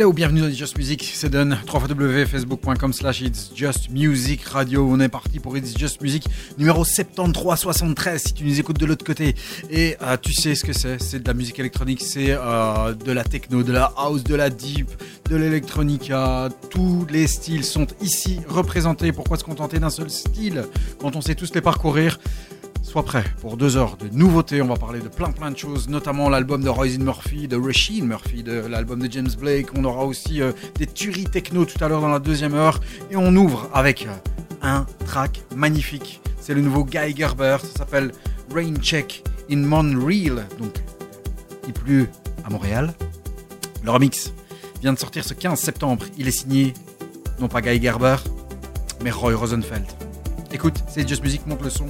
Hello, bienvenue dans It's Just Music, c'est Don, www.facebook.com slash It's Just Music Radio. On est parti pour It's Just Music numéro 7373 si tu nous écoutes de l'autre côté. Et euh, tu sais ce que c'est, c'est de la musique électronique, c'est euh, de la techno, de la house, de la deep, de l'électronica. Tous les styles sont ici représentés. Pourquoi se contenter d'un seul style? Quand on sait tous les parcourir Sois prêt pour deux heures de nouveautés. On va parler de plein plein de choses, notamment l'album de Roisin Murphy, de Rasheen Murphy, de l'album de James Blake. On aura aussi euh, des tueries techno tout à l'heure dans la deuxième heure. Et on ouvre avec euh, un track magnifique. C'est le nouveau Guy Gerber. Ça s'appelle Rain Check in Montreal. Donc, il pleut à Montréal. Le remix vient de sortir ce 15 septembre. Il est signé, non pas Guy Gerber, mais Roy Rosenfeld. Écoute, c'est Just Music, monte le son.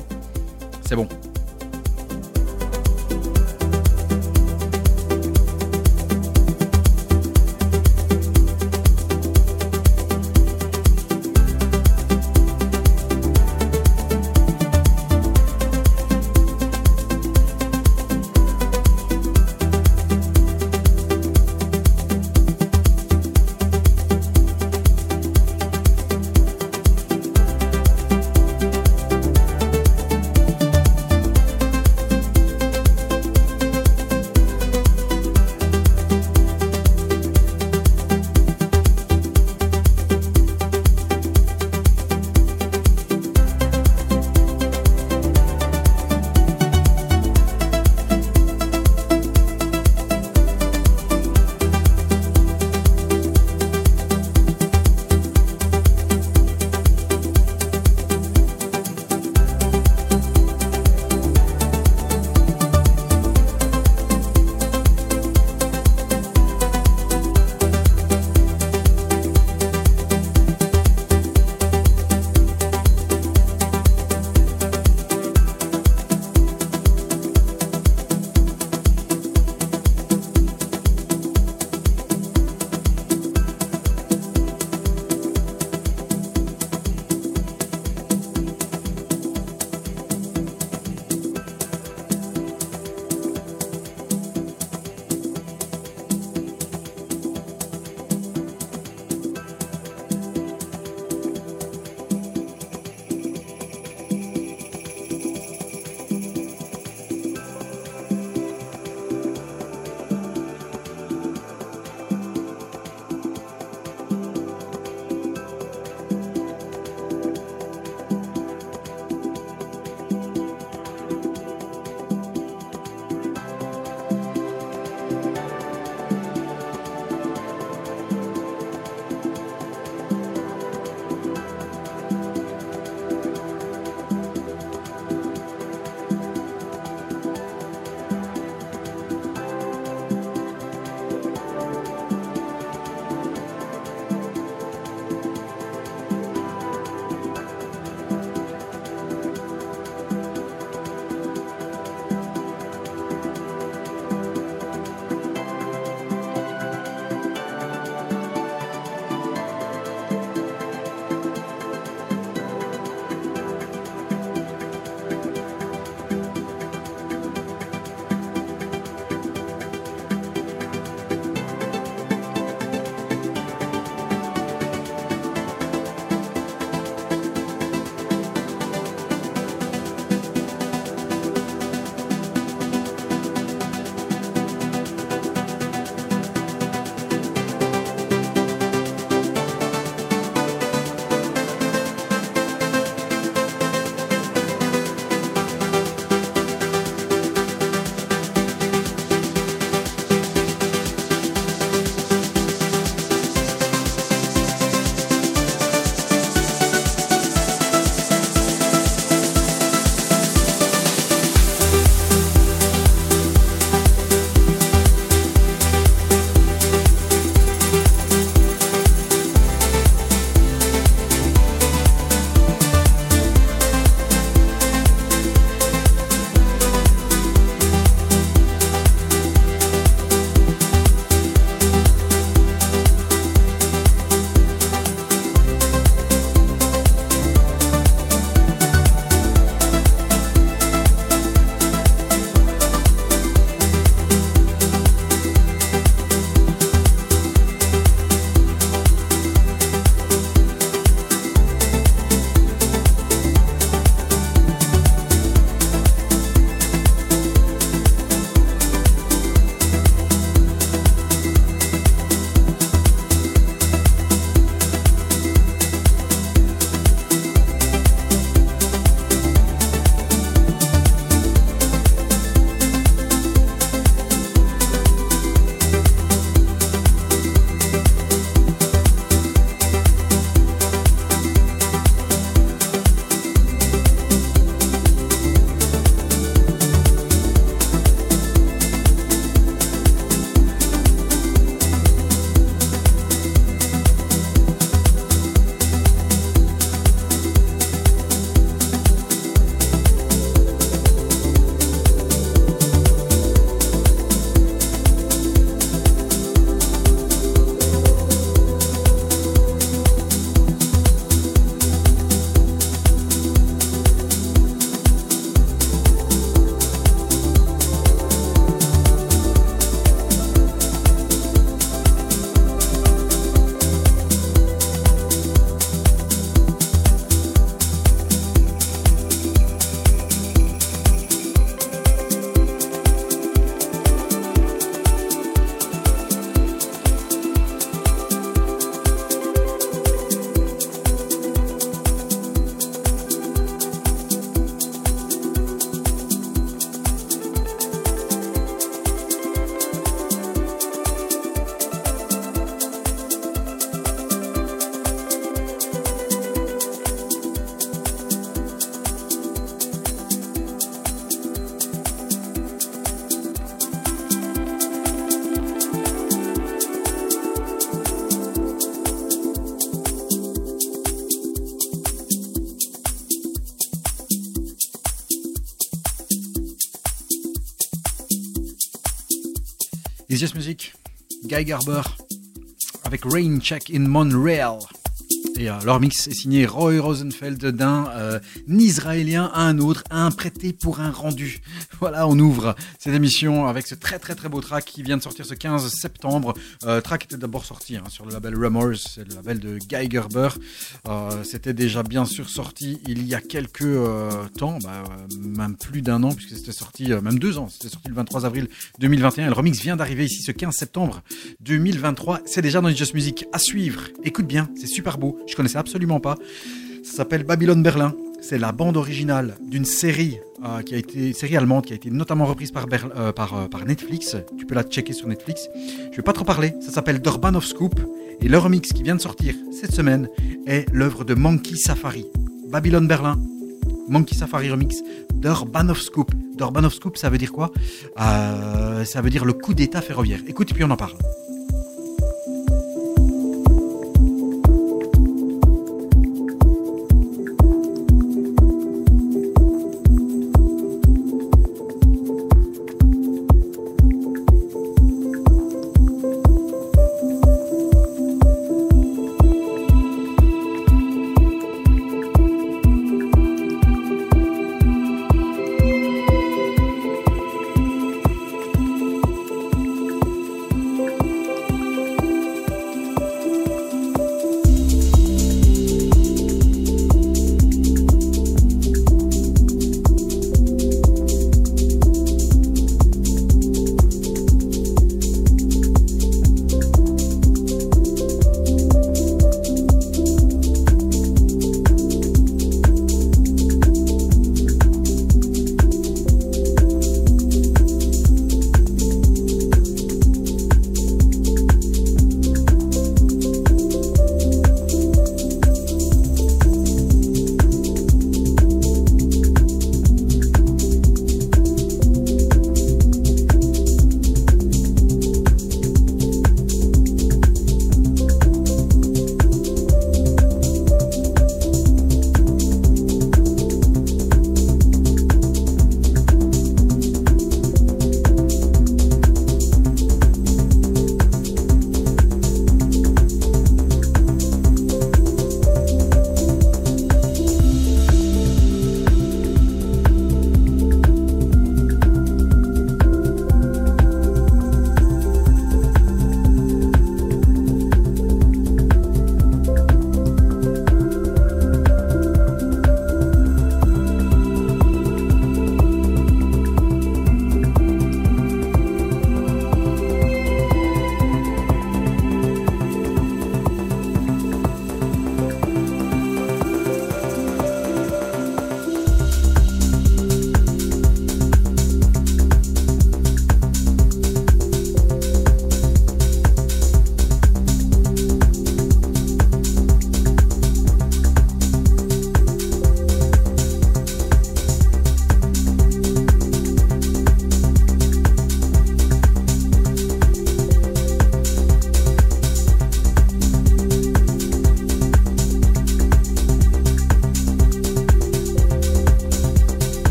C'est bon. Guy Garber avec Rain Check in Montreal. Et euh, leur mix est signé Roy Rosenfeld d'un euh, Israélien à un autre, un prêté pour un rendu. Voilà, on ouvre cette émission avec ce très très très beau track qui vient de sortir ce 15 septembre. Euh, track était d'abord sorti hein, sur le label Rumors, c'est le label de Guy Gerber. Euh, C'était déjà bien sûr sorti il y a quelques euh, temps, bah, même plus d'un an puisque c'était sorti, même deux ans, c'était sorti le 23 avril 2021. Et le remix vient d'arriver ici ce 15 septembre 2023. C'est déjà dans Just Music à suivre. Écoute bien, c'est super beau. Je connaissais absolument pas. Ça s'appelle Babylone Berlin. C'est la bande originale d'une série euh, qui a été série allemande qui a été notamment reprise euh, euh, par Netflix. Tu peux la checker sur Netflix. Je vais pas trop parler. Ça s'appelle Durban of Scoop et le remix qui vient de sortir cette semaine est l'œuvre de Monkey Safari. Babylone Berlin. Monkey Safari remix d'Urban of Scoop. D'Urban of Scoop, ça veut dire quoi? Ça veut dire le coup d'état ferroviaire. Écoute, et puis on en parle.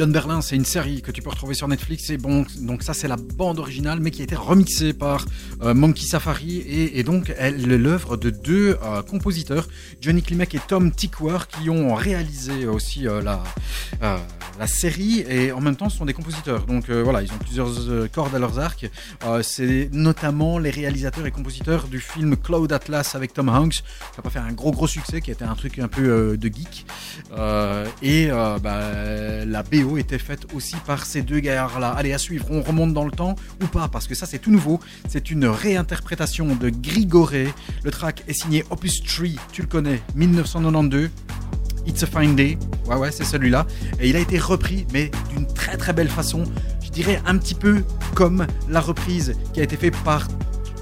Babylon Berlin, c'est une série que tu peux retrouver sur Netflix. Et bon, donc ça, c'est la bande originale, mais qui a été remixée par euh, Monkey Safari. Et, donc, elle est l'œuvre de deux euh, compositeurs, Johnny Klimek et Tom Tickwer, qui ont réalisé aussi euh, la, la série. Et en même temps, ce sont des compositeurs. Donc voilà, ils ont plusieurs cordes à leurs arcs. C'est notamment les réalisateurs et compositeurs du film Cloud Atlas avec Tom Hanks, qui n'a pas fait un gros gros succès, qui était un truc un peu de geek. Et bah, la BO était faite aussi par ces deux gaillards-là. Allez, à suivre, on remonte dans le temps ou pas, parce que ça c'est tout nouveau. C'est une réinterprétation de Grigoré. Le track est signé Opus 3, tu le connais, 1992. It's a Fine Day, ouais ouais c'est celui-là, et il a été repris mais d'une très très belle façon, je dirais un petit peu comme la reprise qui a été faite par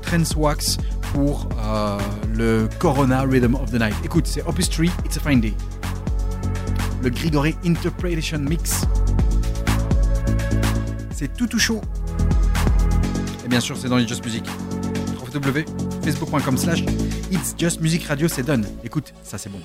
Trance Wax pour euh, le Corona Rhythm of the Night. Écoute, c'est Opus 3, It's a Fine Day. Le Grigoré Interpretation Mix. C'est tout tout chaud. Et bien sûr, c'est dans les Just Music. www.facebook.com slash It's Just Music Radio, c'est done. Écoute, ça c'est bon.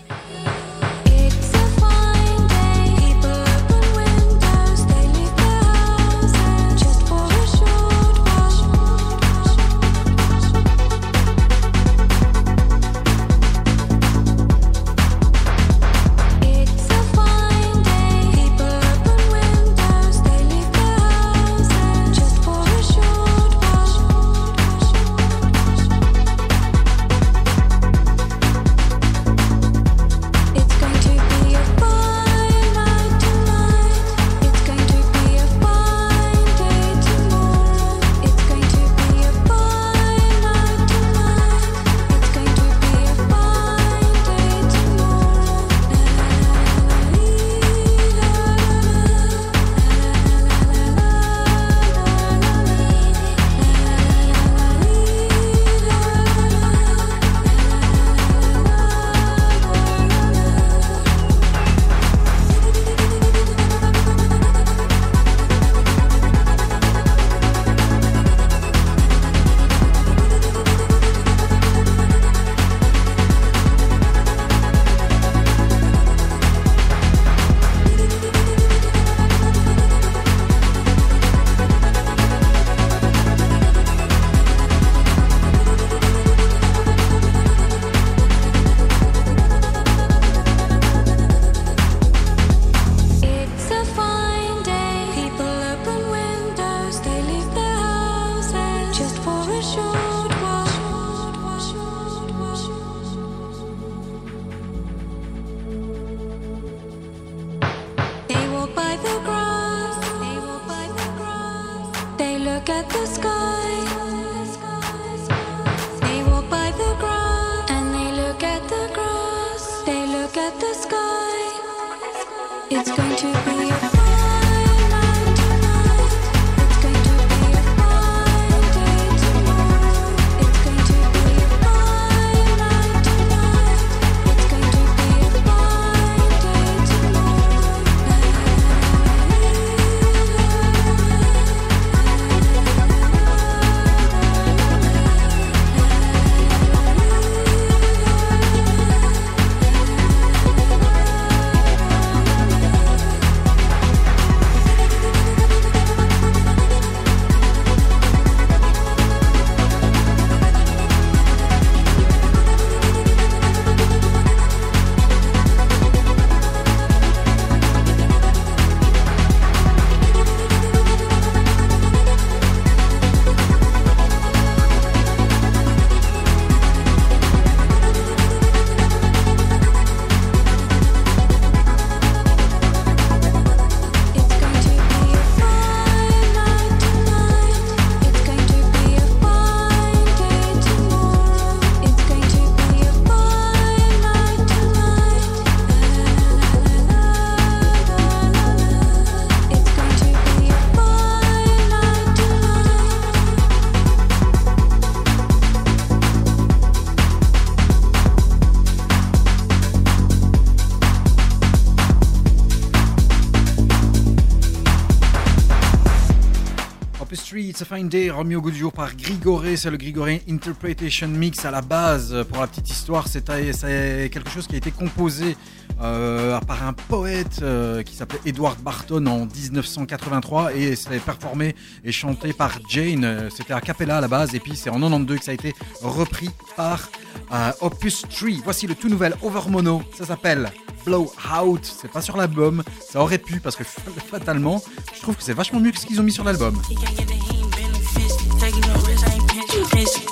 A Fine Day, remis au goût du jour par Grigoré. C'est le Grigoré Interpretation Mix à la base. Pour la petite histoire, c'est quelque chose qui a été composé euh, par un poète euh, qui s'appelait Edward Barton en 1983 et c'est performé et chanté par Jane. C'était a cappella à la base et puis c'est en 92 que ça a été repris par euh, Opus Street. Voici le tout nouvel Overmono. Ça s'appelle Blow Out. C'est pas sur l'album. Ça aurait pu parce que fatalement, je trouve que c'est vachement mieux que ce qu'ils ont mis sur l'album.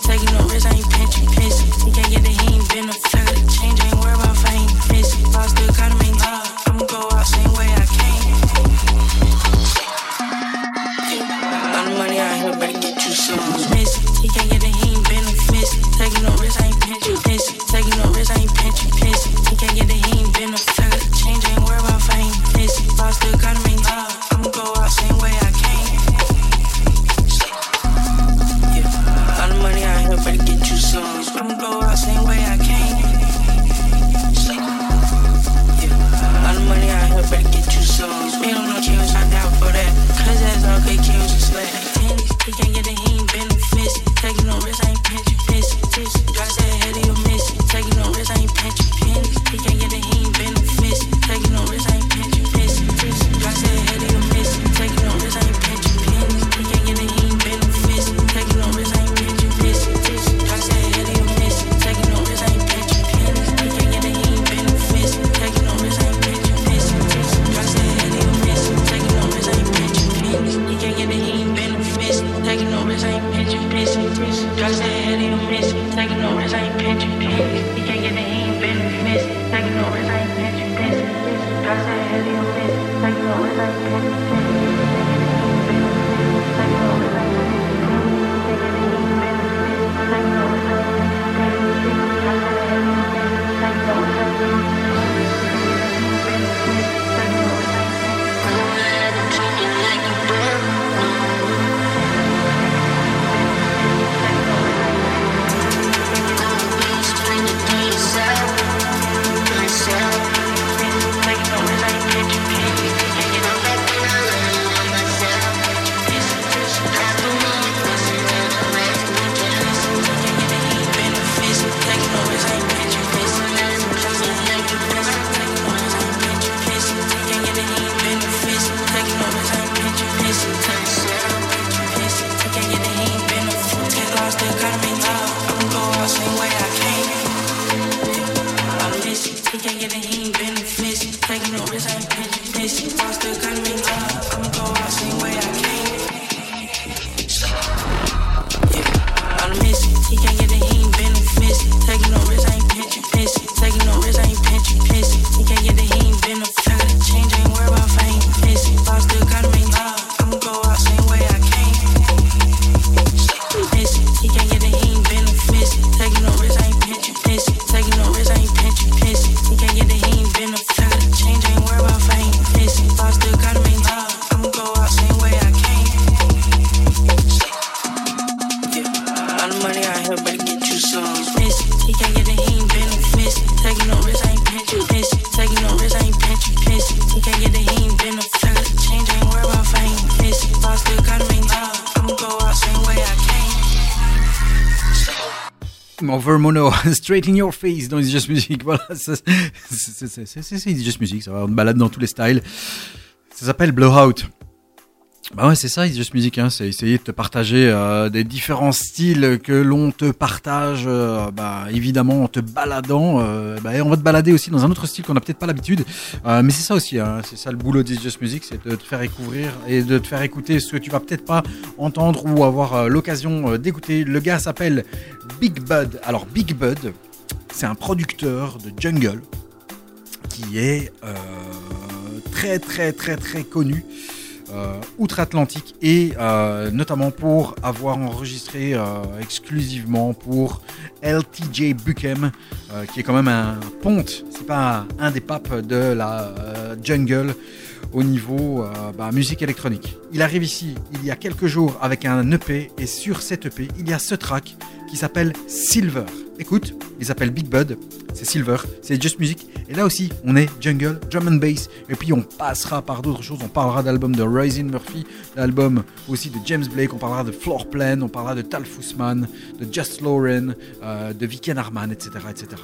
Taking no risks, I ain't pinching. He can't get the he ain't been no fella. Change ain't worried about fame, fancy. Boss still Yankee, Straight in Your Face dans It's Just Music. Voilà, c'est It's Just Music, ça va, on balade dans tous les styles. Ça s'appelle Blowout. Bah ouais, c'est ça, It's Just Music, hein, c'est essayer de te partager euh, des différents styles que l'on te partage, euh, bah, évidemment en te baladant. euh, bah, et on va te balader aussi dans un autre style qu'on n'a peut-être pas l'habitude, mais c'est ça aussi, hein, c'est ça le boulot d'It's Just Music, c'est de te faire découvrir et de te faire écouter ce que tu vas peut-être pas entendre ou avoir l'occasion d'écouter. Le gars s'appelle Big Bud. Alors Big Bud, c'est un producteur de jungle qui est très très très très connu outre-Atlantique et euh, notamment pour avoir enregistré euh, exclusivement pour LTJ Buchem, euh, qui est quand même un ponte, c'est pas un des papes de la euh, jungle au niveau euh, bah, musique électronique. Il arrive ici il y a quelques jours avec un EP et sur cet EP il y a ce track qui s'appelle Silver. Écoute, il s'appelle Big Bud, c'est Silver, c'est Just Music et là aussi on est jungle, drum and bass et puis on passera par d'autres choses, on parlera d'album de Rising Murphy, l'album aussi de James Blake, on parlera de Floor Plan, on parlera de Tal Fussman, de Just Lauren, euh, de Viken Arman, etc. etc.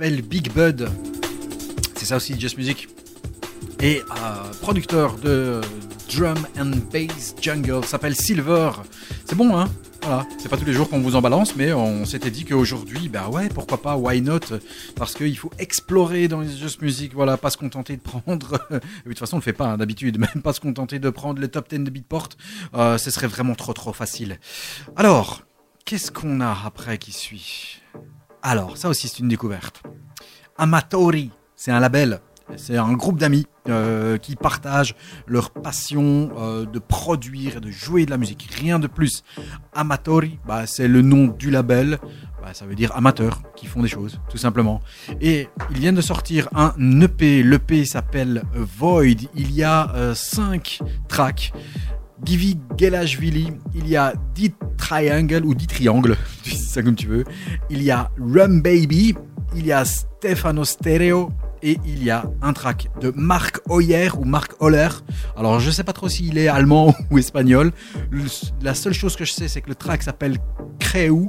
s'appelle Big Bud. C'est ça aussi, Just Music. Et euh, producteur de drum and bass jungle s'appelle Silver. C'est bon, hein? Voilà, c'est pas tous les jours qu'on vous en balance, mais on s'était dit qu'aujourd'hui, bah ouais, pourquoi pas, why not? Parce qu'il faut explorer dans les Just Music, voilà, pas se contenter de prendre. de toute façon, on le fait pas hein, d'habitude, même pas se contenter de prendre le top 10 de Beatport, euh, ce serait vraiment trop trop facile. Alors, qu'est-ce qu'on a après qui suit? Alors, ça aussi, c'est une découverte. Amatori, c'est un label. C'est un groupe d'amis euh, qui partagent leur passion euh, de produire et de jouer de la musique. Rien de plus. Amatori, bah, c'est le nom du label. Bah, ça veut dire amateurs qui font des choses, tout simplement. Et ils viennent de sortir un EP. L'EP s'appelle Void. Il y a 5 tracks. Givi Gelashvili, il y a 10 Triangle ou 10 Triangles, tu dis ça comme tu veux. Il y a Rum Baby, il y a Stefano Stereo et il y a un track de Marc Hoyer ou Marc Holler. Alors je sais pas trop s'il est allemand ou espagnol. La seule chose que je sais c'est que le track s'appelle Creu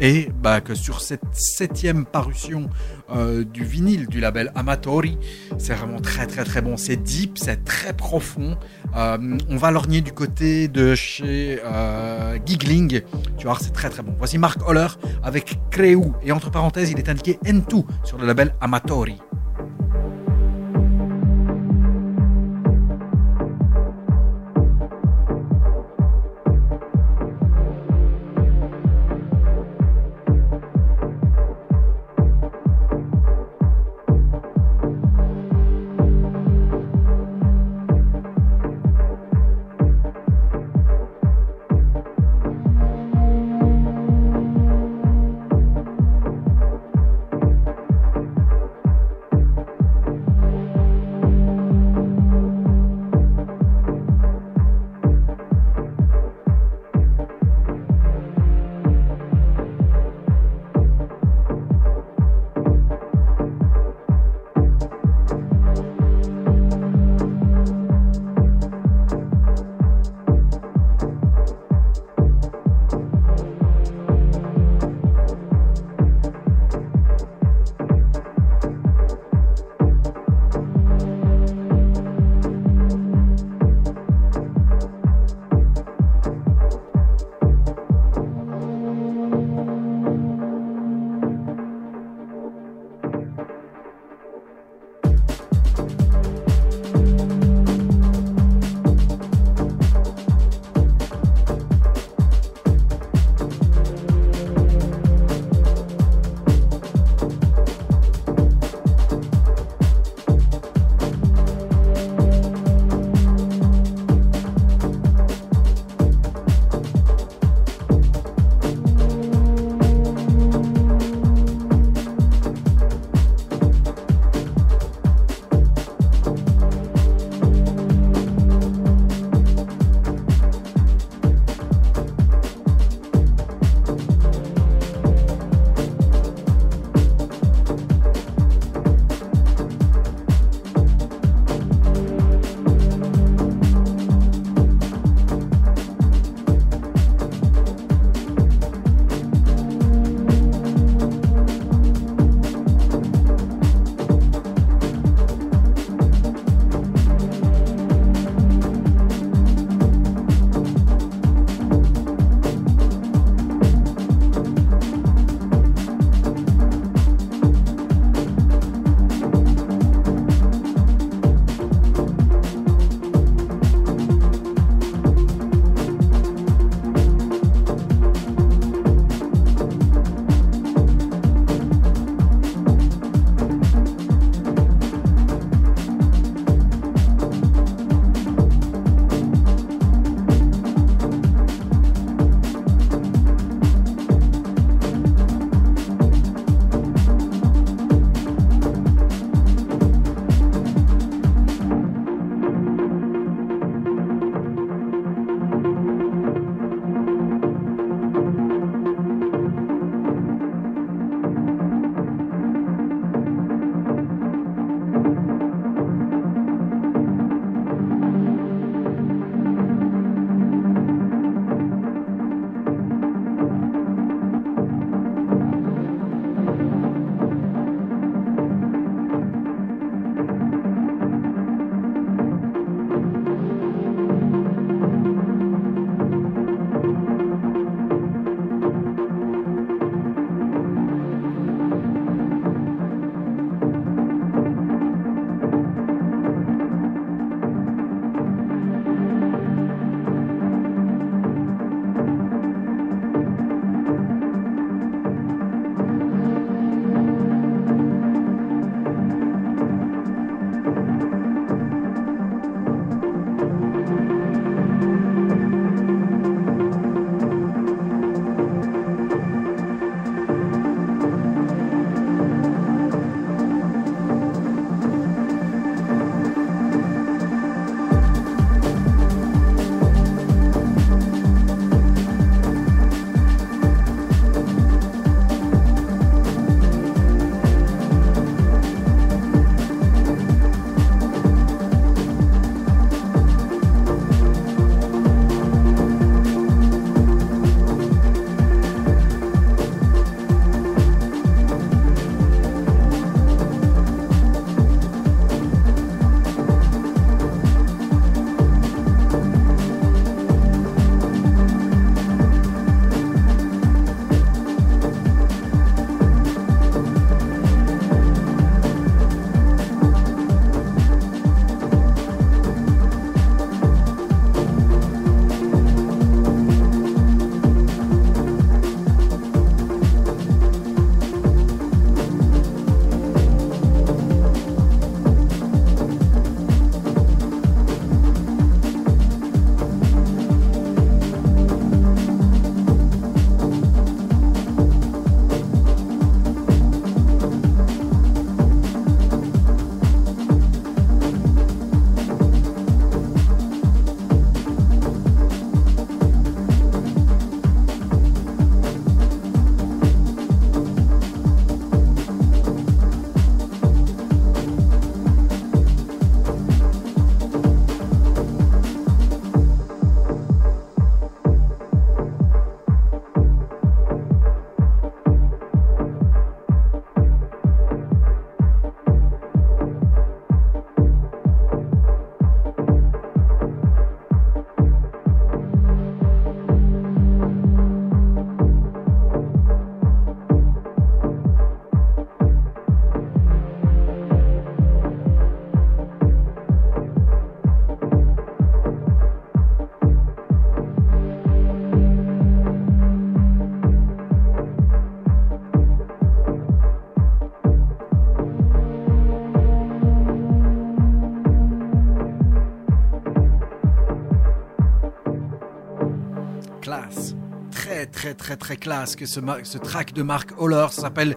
et bah, que sur cette septième parution euh, du vinyle du label Amatori, c'est vraiment très très très bon. C'est deep, c'est très profond. Euh, on va lorgner du côté de chez euh, Giggling. Tu vois, c'est très très bon. Voici Marc Holler avec Creu. Et entre parenthèses, il est indiqué N2 sur le label Amatori. Très très très classe que ce, ce track de Mark Holler s'appelle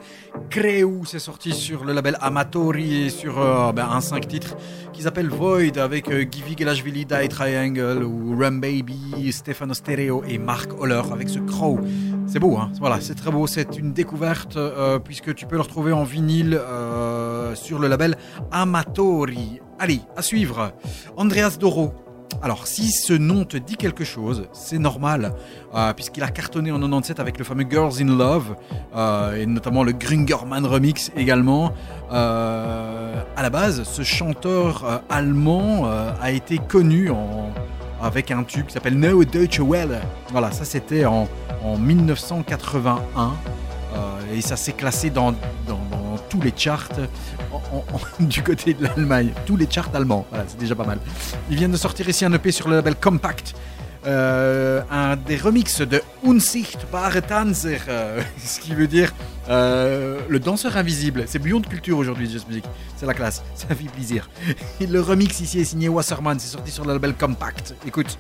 Creu. C'est sorti sur le label Amatori et sur euh, ben, un 5 titres qui s'appelle Void avec euh, Givi Gelashvili, Die Triangle ou Rum Baby, Stefano Stereo et Mark Holler avec ce Crow. C'est beau, hein voilà, c'est très beau. C'est une découverte euh, puisque tu peux le retrouver en vinyle euh, sur le label Amatori. Allez, à suivre. Andreas Doro. Alors, si ce nom te dit quelque chose, c'est normal, euh, puisqu'il a cartonné en 97 avec le fameux Girls in Love, euh, et notamment le Grüngermann remix également. Euh, à la base, ce chanteur euh, allemand a été connu avec un tube qui s'appelle No Deutsche Welle. Voilà, ça c'était en, en 1981. euh, et ça s'est classé dans tous les charts du côté de l'Allemagne. Tous les charts allemands. Voilà, c'est déjà pas mal. Ils viennent de sortir ici un EP sur le label Compact. Euh, un des remixes de Unsichtbare Tanzer, euh, ce qui veut dire euh, le danseur invisible. C'est bouillon de culture aujourd'hui, Just Music. C'est la classe, ça fait plaisir. Le remix ici est signé Wasserman, c'est sorti sur le label Compact. Écoute.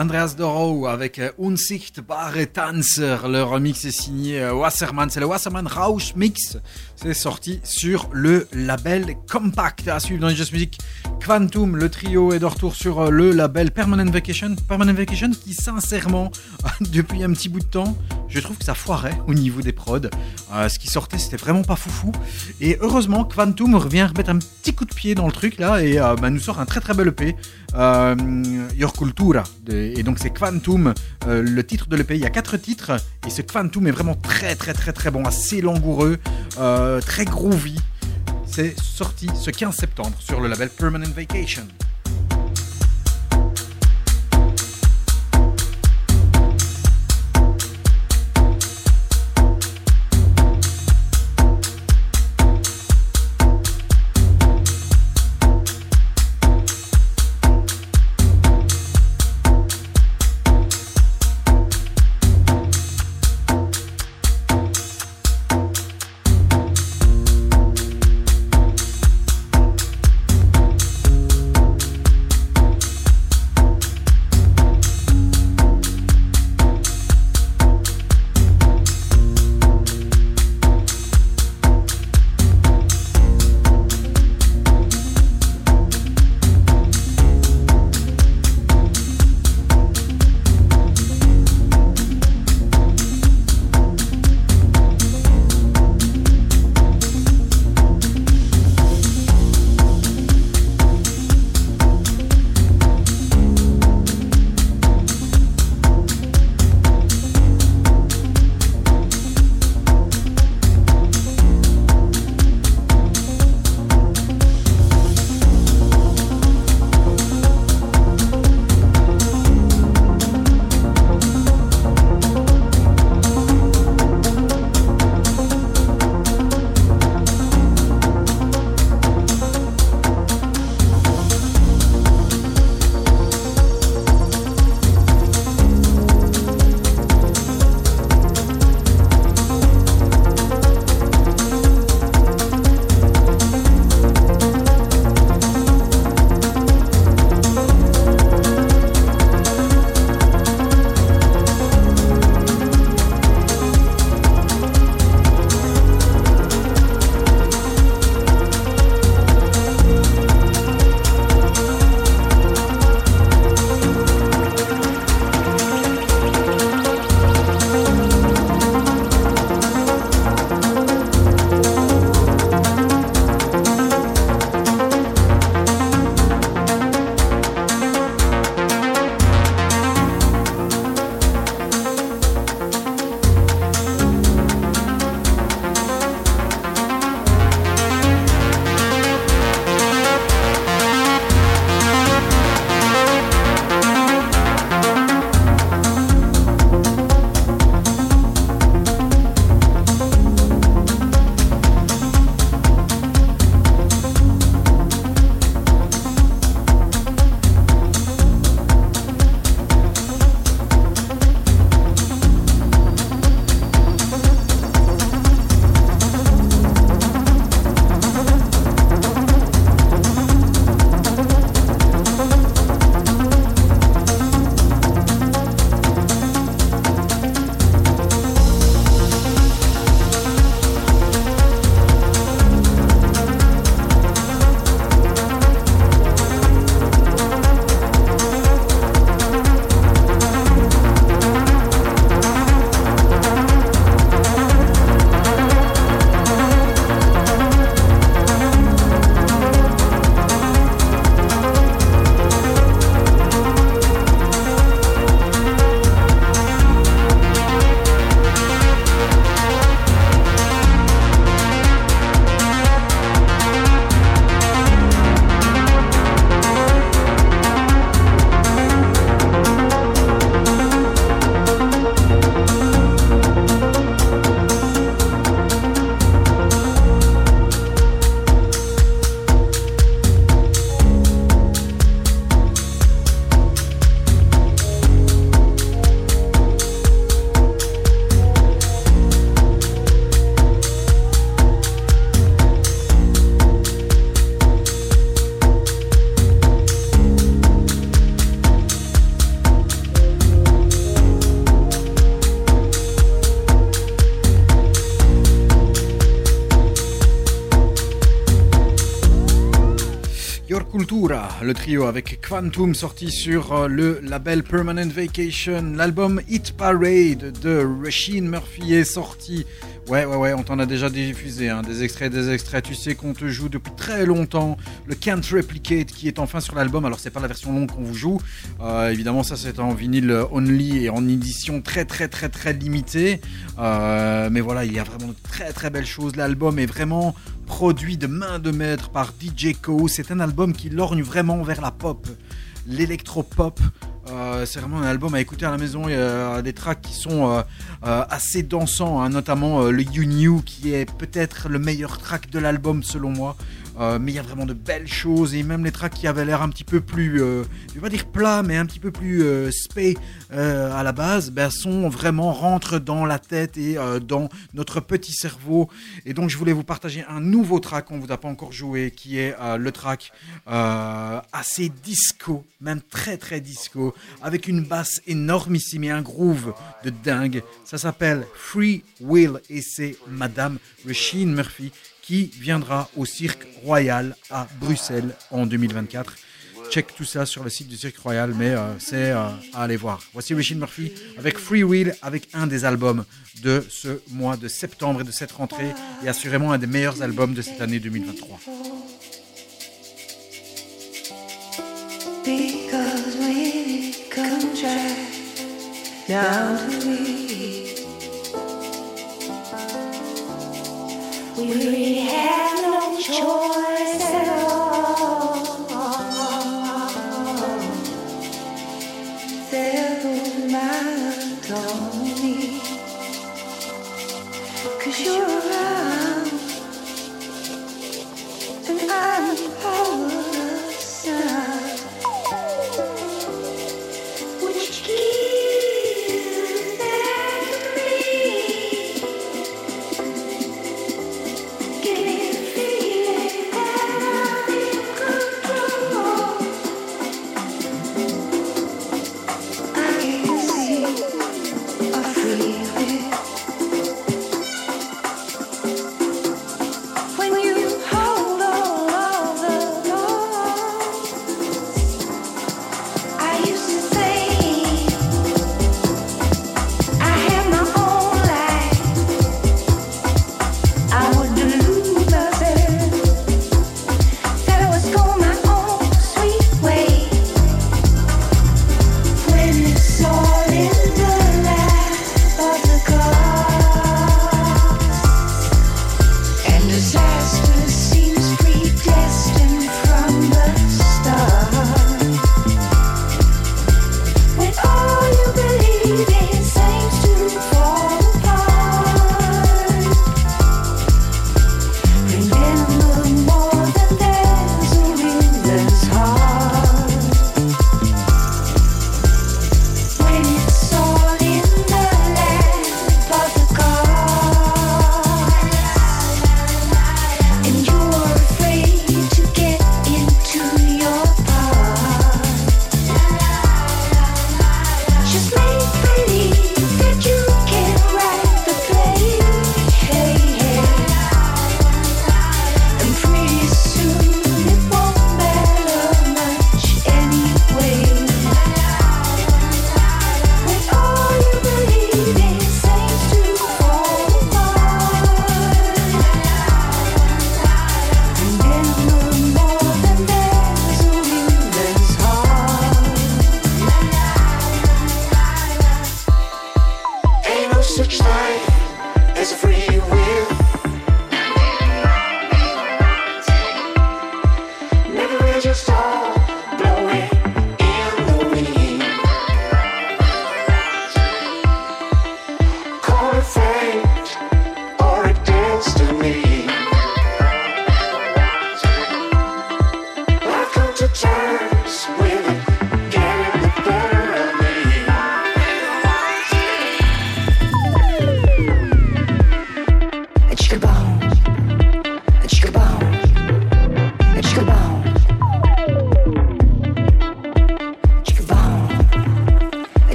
Andreas Doro avec euh, Unsichtbare Tanzer. Le remix est signé euh, Wasserman. C'est le Wasserman Rausch Mix. C'est sorti sur le label Compact. À suivre dans les Just Music Quantum. Le trio est de retour sur euh, le label Permanent Vacation. Permanent Vacation qui, sincèrement, depuis un petit bout de temps, je trouve que ça foirait au niveau des prods. Euh, ce qui sortait, c'était vraiment pas foufou. Et heureusement, Quantum revient remettre un petit coup de pied dans le truc là et euh, bah, nous sort un très très bel EP. Euh, Your Cultura. Et donc c'est Quantum, le titre de l'EP. Il y a quatre titres et ce Quantum est vraiment très très très très bon, assez langoureux, très groovy. C'est sorti ce 15 septembre sur le label Permanent Vacation. Le trio avec Quantum sorti sur euh, le label Permanent Vacation. L'album Hit Parade de Rasheen Murphy est sorti. Ouais, ouais, ouais, on t'en a déjà diffusé hein, des extraits, des extraits. Tu sais qu'on te joue depuis très longtemps le Can't Replicate qui est enfin sur l'album. Alors, c'est pas la version longue qu'on vous joue. Euh, évidemment, ça c'est en vinyle only et en édition très, très, très, très limitée. Euh, mais voilà, il y a vraiment de très, très belles choses. L'album est vraiment produit de main de maître par DJ Co. C'est un album qui lorgne vraiment vers la pop, l'électro-pop. Euh, c'est vraiment un album à écouter à la maison. Il y a des tracks qui sont euh, euh, assez dansants, hein, notamment le You New qui est peut-être le meilleur track de l'album selon moi. Mais il y a vraiment de belles choses et même les tracks qui avaient l'air un petit peu plus, vais pas dire plat, mais un petit peu plus euh, spé euh, à la base, ben, sont vraiment rentrent dans la tête et euh, dans notre petit cerveau. Et donc je voulais vous partager un nouveau track qu'on vous a pas encore joué, qui est euh, le track assez disco, même très très disco, avec une basse énormissime et un groove de dingue. Ça s'appelle Free Will et c'est Madame Rasheen Murphy qui viendra au Cirque Royal à Bruxelles en 2024. Check tout ça sur le site du Cirque Royal, mais euh, c'est euh, à aller voir. Voici Rasheen Murphy avec Free Will, avec un des albums de ce mois de septembre et de cette rentrée, et assurément un des meilleurs albums de cette année 2023. Because when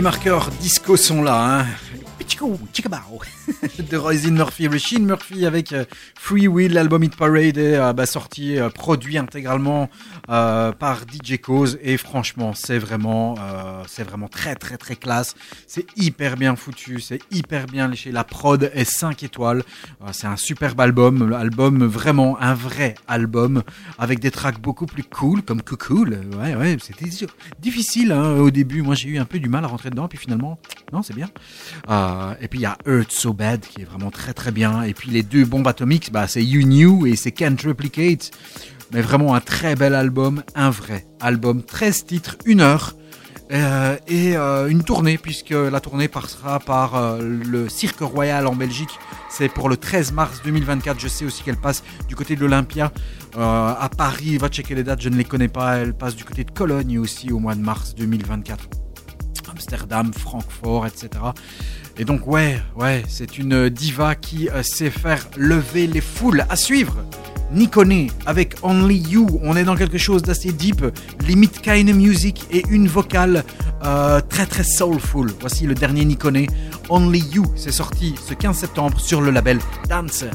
les marqueurs disco sont là. Hein. De Roisin Murphy, Rasheen Murphy avec euh, Free Will, l'album Hit Parade est euh, bah, sorti, euh, produit intégralement euh, par DJ Cause et franchement c'est vraiment, euh, c'est vraiment très très très classe. C'est hyper bien foutu, c'est hyper bien léché. La prod est 5 étoiles. Euh, c'est un superbe album, album vraiment un vrai album avec des tracks beaucoup plus cool comme Cool. Ouais ouais, c'était difficile hein, au début. Moi j'ai eu un peu du mal à rentrer dedans puis finalement non c'est bien. Et puis il y a Earth So Bad qui est vraiment très très bien. Et puis les deux bombes atomiques, bah, c'est You Knew et c'est Can't Replicate. Mais vraiment un très bel album, un vrai album. 13 titres, 1 heure. euh, et euh, une tournée, puisque la tournée passera par euh, le Cirque Royal en Belgique. C'est pour le 13 mars 2024. Je sais aussi qu'elle passe du côté de l'Olympia à Paris. Va checker les dates, je ne les connais pas. Elle passe du côté de Cologne aussi au mois de mars 2024. Amsterdam, Francfort, etc. Et donc ouais, ouais, c'est une diva qui euh, sait faire lever les foules. À suivre, Nikone avec Only You. On est dans quelque chose d'assez deep, limite kind of music et une vocale euh, très très soulful. Voici le dernier Nikone, Only You. C'est sorti ce 15 septembre sur le label Dancer.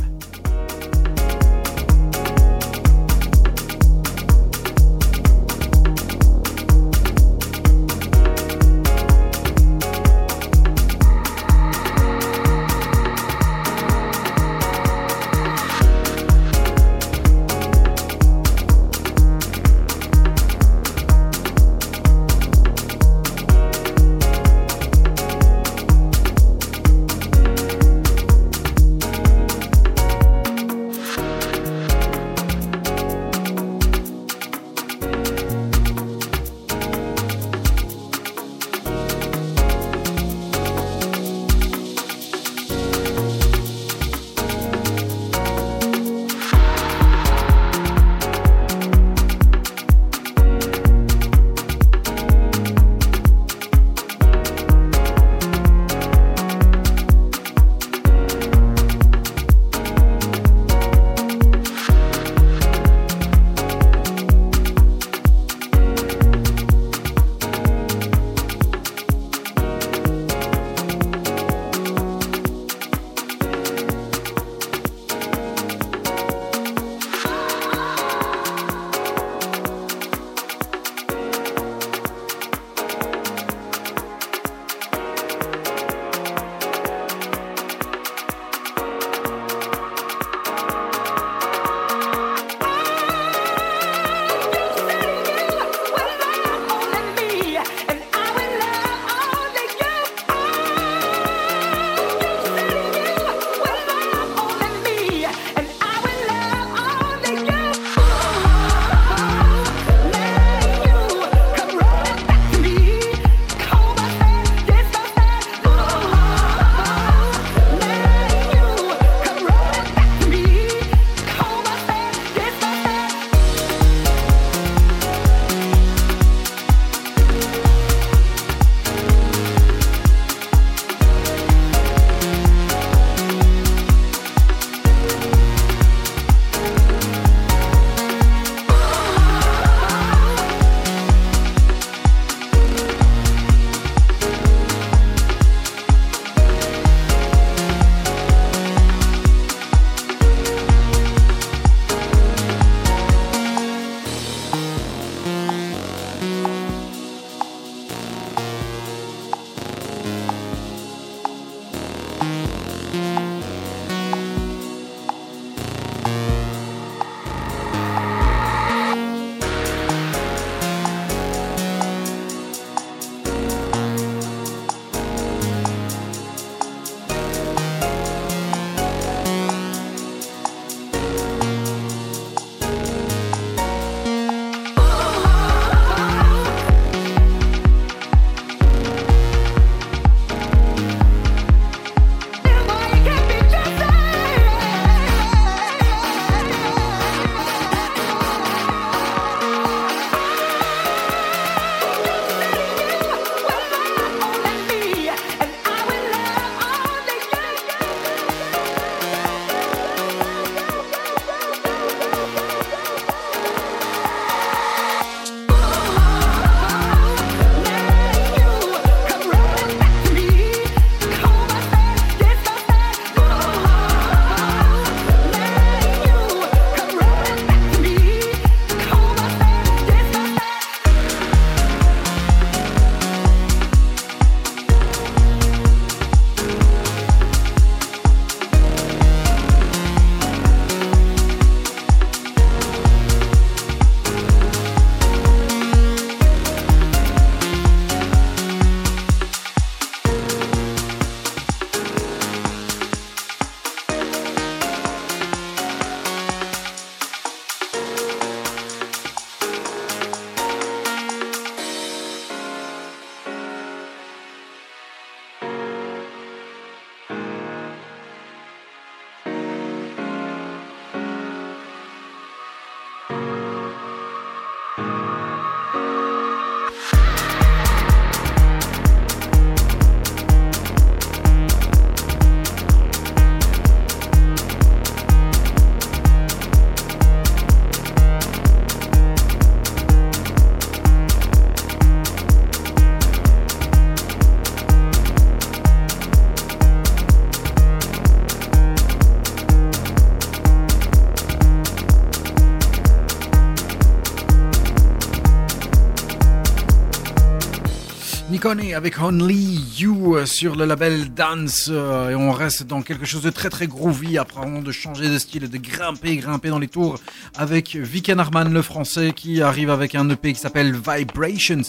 Avec Only You euh, sur le label Dance euh, et on reste dans quelque chose de très très groovy après vraiment de changer de style et de grimper grimper dans les tours avec Viken Arman le français qui arrive avec un EP qui s'appelle Vibrations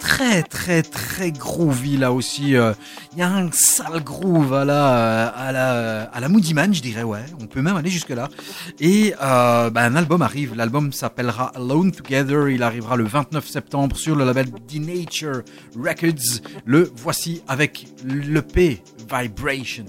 très très très groovy là aussi euh. il y a un sale groove à la euh, à la à la Moody Man je dirais ouais. On peut même aller jusque là et euh, bah, un album arrive. L'album s'appellera Alone Together. Il arrivera le 29 septembre sur le label D-Nature Records. Le voici avec l'EP Vibrations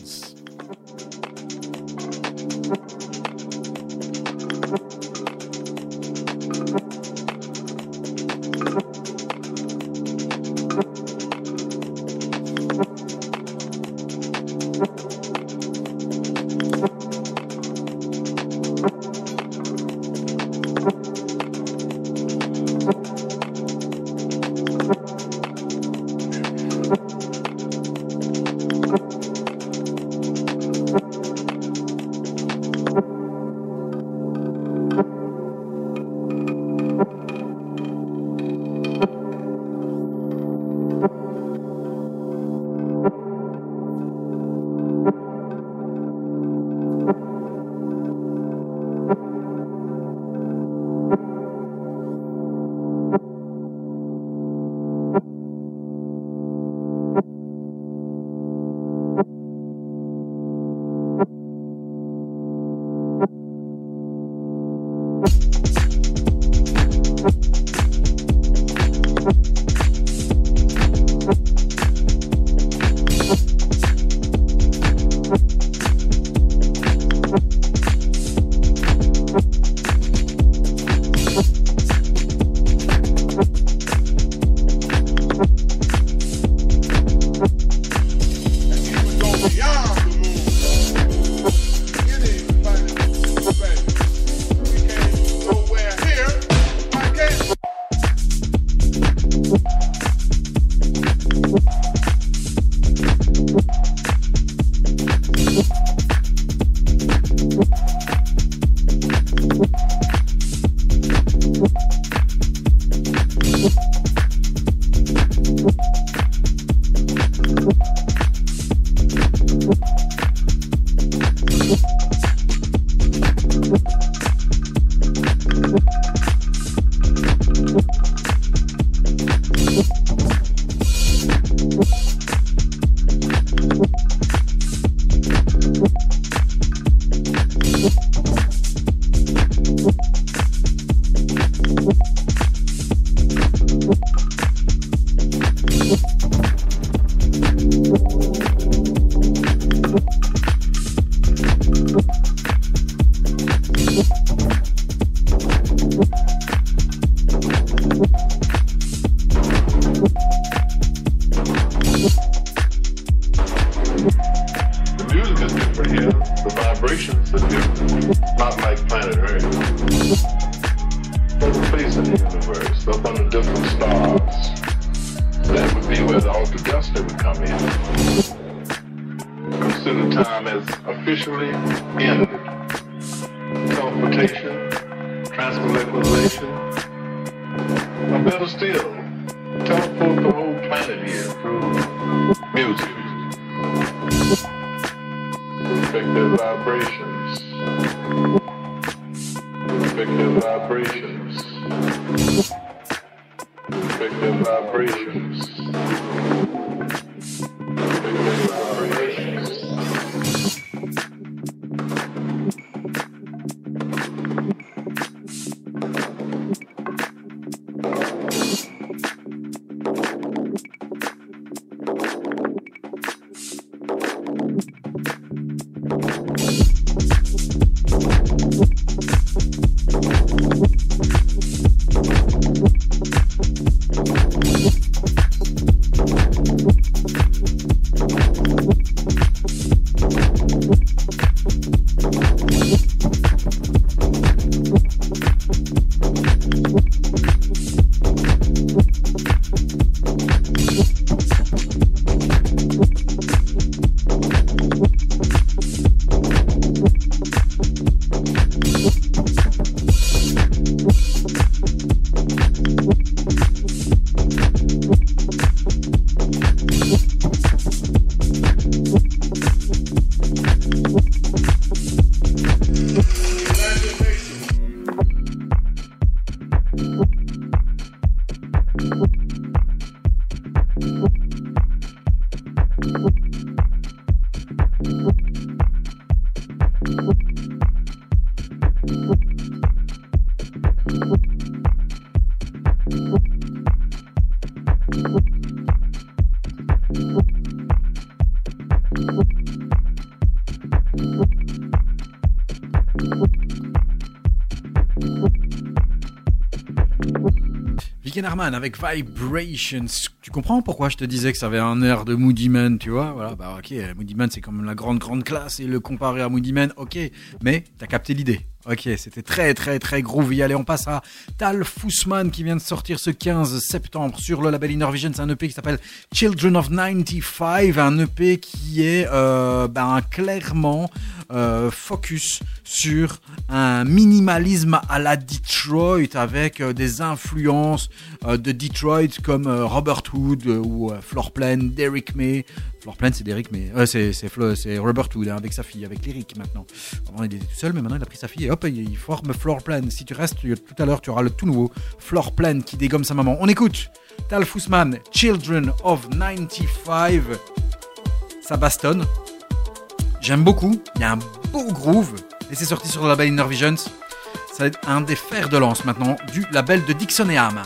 Avec Vibrations. Tu comprends pourquoi je te disais que ça avait un air de Moody Man, tu vois? Voilà, bah ok, Moody Man c'est quand même la grande grande classe et le comparer à Moody Man, ok, mais t'as capté l'idée. Ok, c'était très très très groovy. Allez, on passe à Tal Fussman qui vient de sortir ce 15 septembre sur le label Inner Vision. C'est un EP qui s'appelle Children of 95, un EP qui est euh, ben, clairement euh, focus sur un minimalisme à la Detroit avec euh, des influences de Detroit comme euh, Robert Hood euh, ou euh, Floorplan, Derrick May. Floorplan c'est Derrick May, euh, c'est c'est Robert Hood hein, avec sa fille, avec Lyric maintenant. Avant il était tout seul mais maintenant il a pris sa fille et hop il, forme Floorplan. Si tu restes tout à l'heure tu auras le tout nouveau Floorplan qui dégomme sa maman. On écoute Tal Fussman, Children of 95. Ça bastonne. J'aime beaucoup. Il y a un beau groove. Et c'est sorti sur le label Inner Visions. Ça va être un des fers de lance maintenant du label de Dixon et Ham.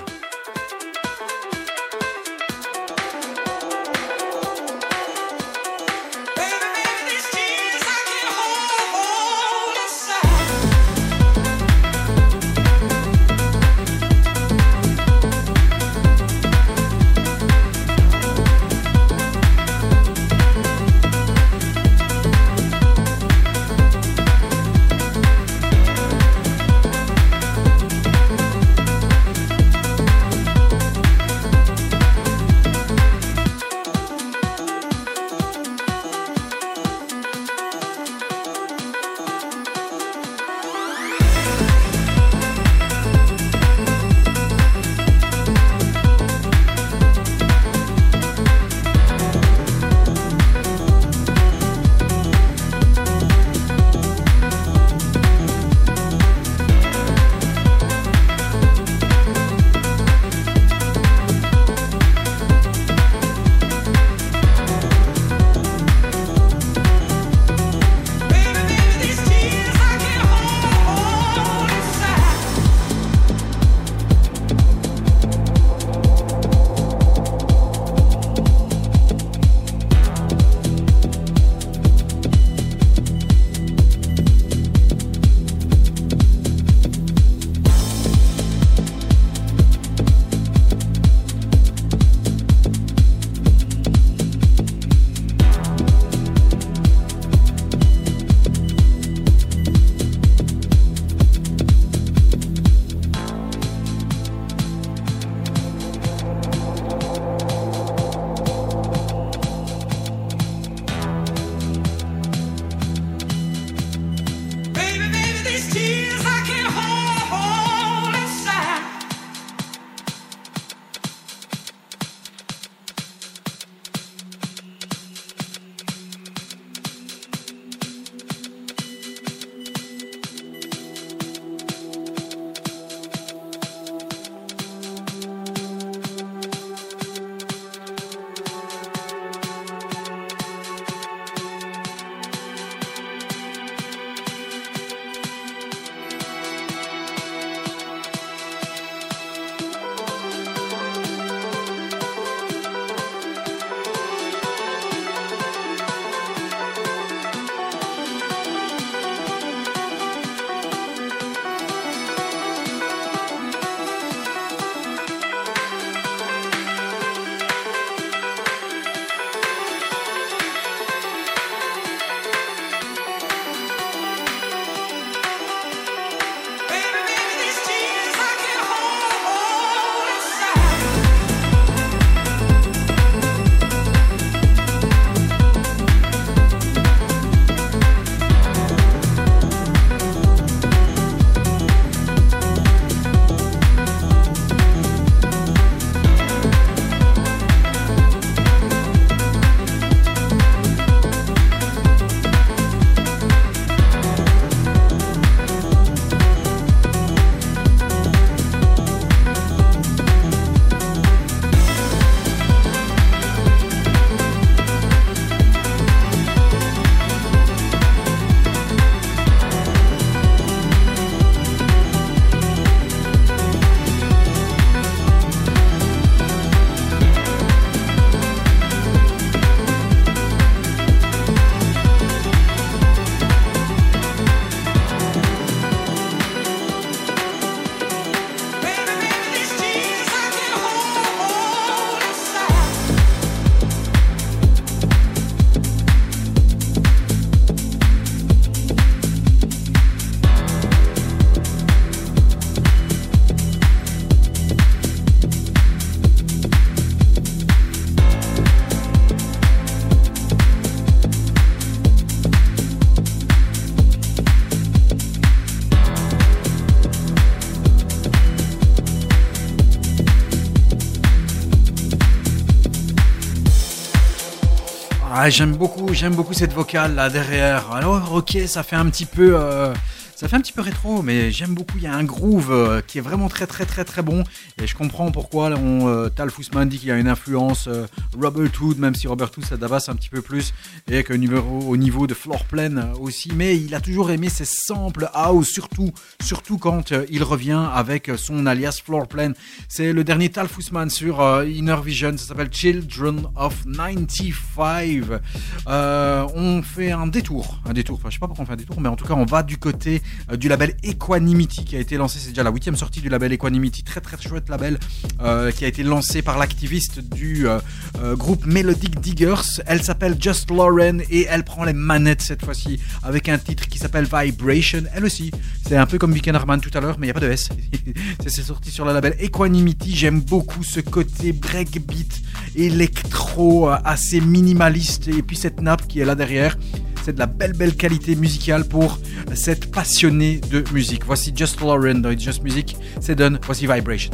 Ah, j'aime beaucoup, j'aime beaucoup cette vocale là derrière. Alors, ok, ça fait un petit peu, euh, ça fait un petit peu rétro, mais j'aime beaucoup. Il y a un groove euh, qui est vraiment très, très, très, très bon. Et je comprends pourquoi euh, Tal Fussman dit qu'il y a une influence euh, Robert Hood, même si Robert Hood ça un petit peu plus et que au niveau de floor plan aussi. Mais il a toujours aimé ses samples house, surtout, quand il revient avec son alias floor plan. C'est le dernier Tal Fussman sur Inner Vision. Ça s'appelle Children of 95. Euh, on fait un détour, un détour. Sais pas pourquoi on fait un détour, mais en tout cas, on va du côté du label Equanimity qui a été lancé. C'est déjà la huitième sortie du label Equanimity, très très chouette label euh, qui a été lancé par l'activiste du euh, euh, groupe Melodic Diggers. Elle s'appelle Just Lauren et elle prend les manettes cette fois-ci avec un titre qui s'appelle Vibration. Elle aussi, c'est un peu comme Viken Harman tout à l'heure, mais il n'y a pas de S. C'est sorti sur le label Equanimity. J'aime beaucoup ce côté breakbeat électro euh, assez minimaliste et puis cette nappe qui est là derrière. C'est de la belle belle qualité musicale pour cette passionnée de musique. Voici Just Lauren It's Just Music. C'est done. Voici. Vibration.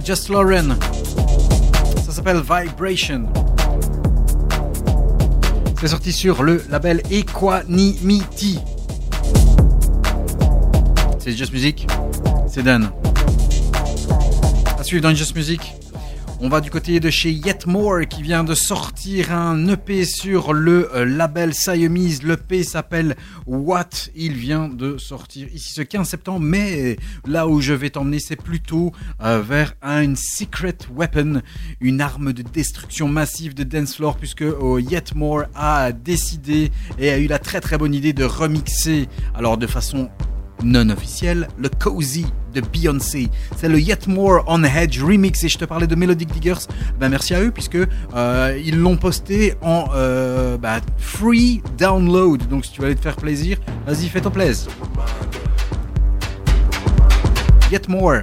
Just Lauren. Ça s'appelle Vibration. C'est sorti sur le label Equanimity. C'est Just Music. C'est Dan. À suivre dans Just Music. On va du côté de chez Yetmore qui vient de sortir un EP sur le euh, label Siamese. L'EP s'appelle What. Il vient de sortir ici ce 15 septembre, mais là où je vais t'emmener, c'est plutôt euh, vers une secret weapon, une arme de destruction massive de dancefloor, puisque oh, Yetmore a décidé et a eu la très très bonne idée de remixer, alors de façon non officielle, le Cozy de Beyoncé. C'est le Yet More on Hedge remix et je te parlais de Melodic Diggers. Ben merci à eux puisque euh, ils l'ont posté en euh, ben, free download. Donc si tu veux aller te faire plaisir, vas-y fais ton plaisir. Yet More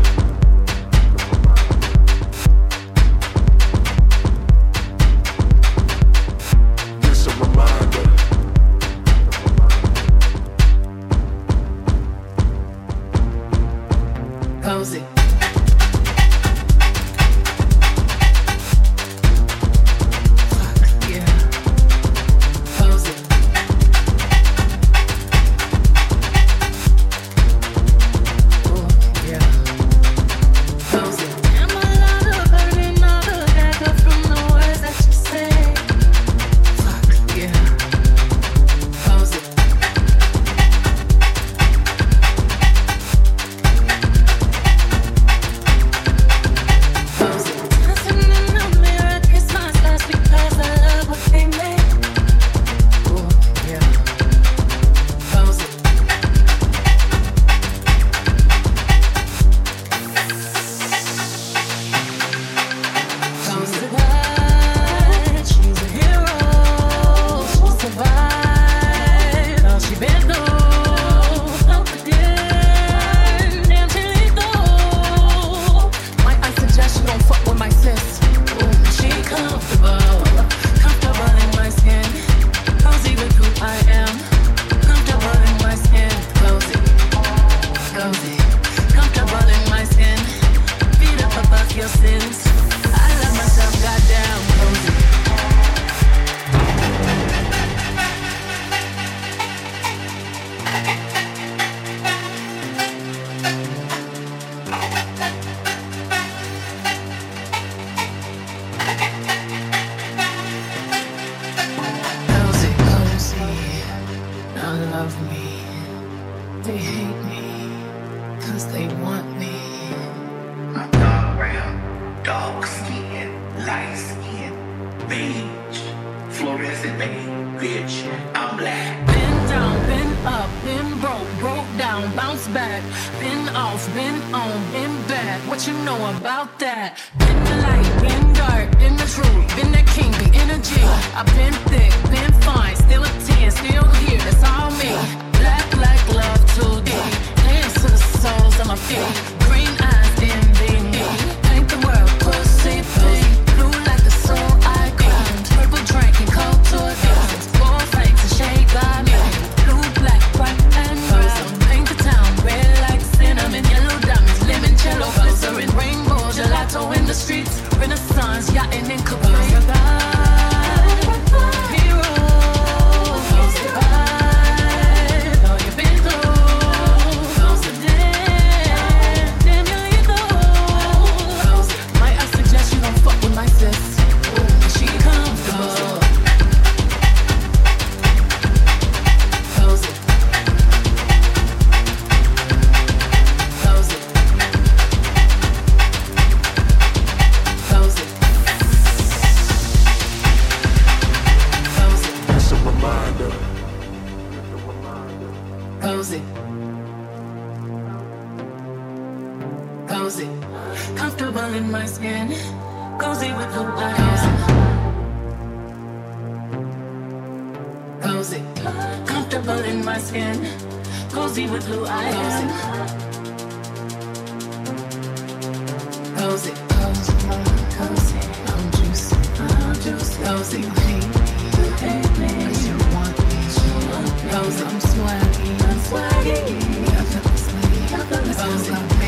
music. Comfortable in my skin, cozy with who I am. Cozy, cozy, cozy. I'm juicy, I'm juicy. Cozy, you hate me. You want me, you want me. Cozy, I'm swaggy, I'm swaggy. I feel I feel.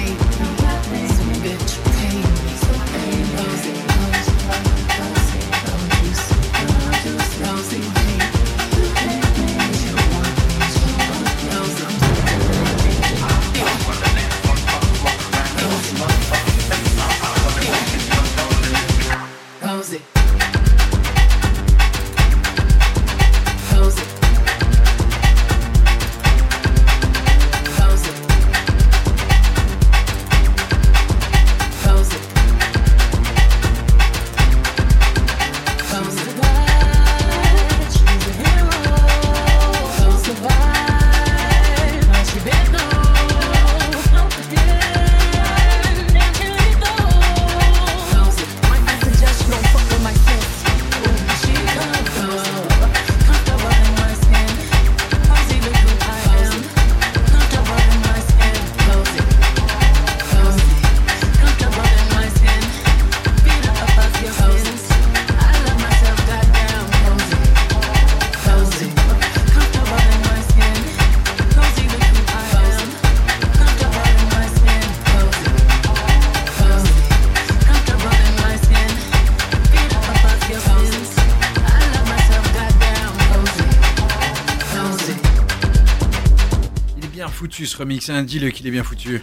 Remix, hein, qu'il est bien foutu.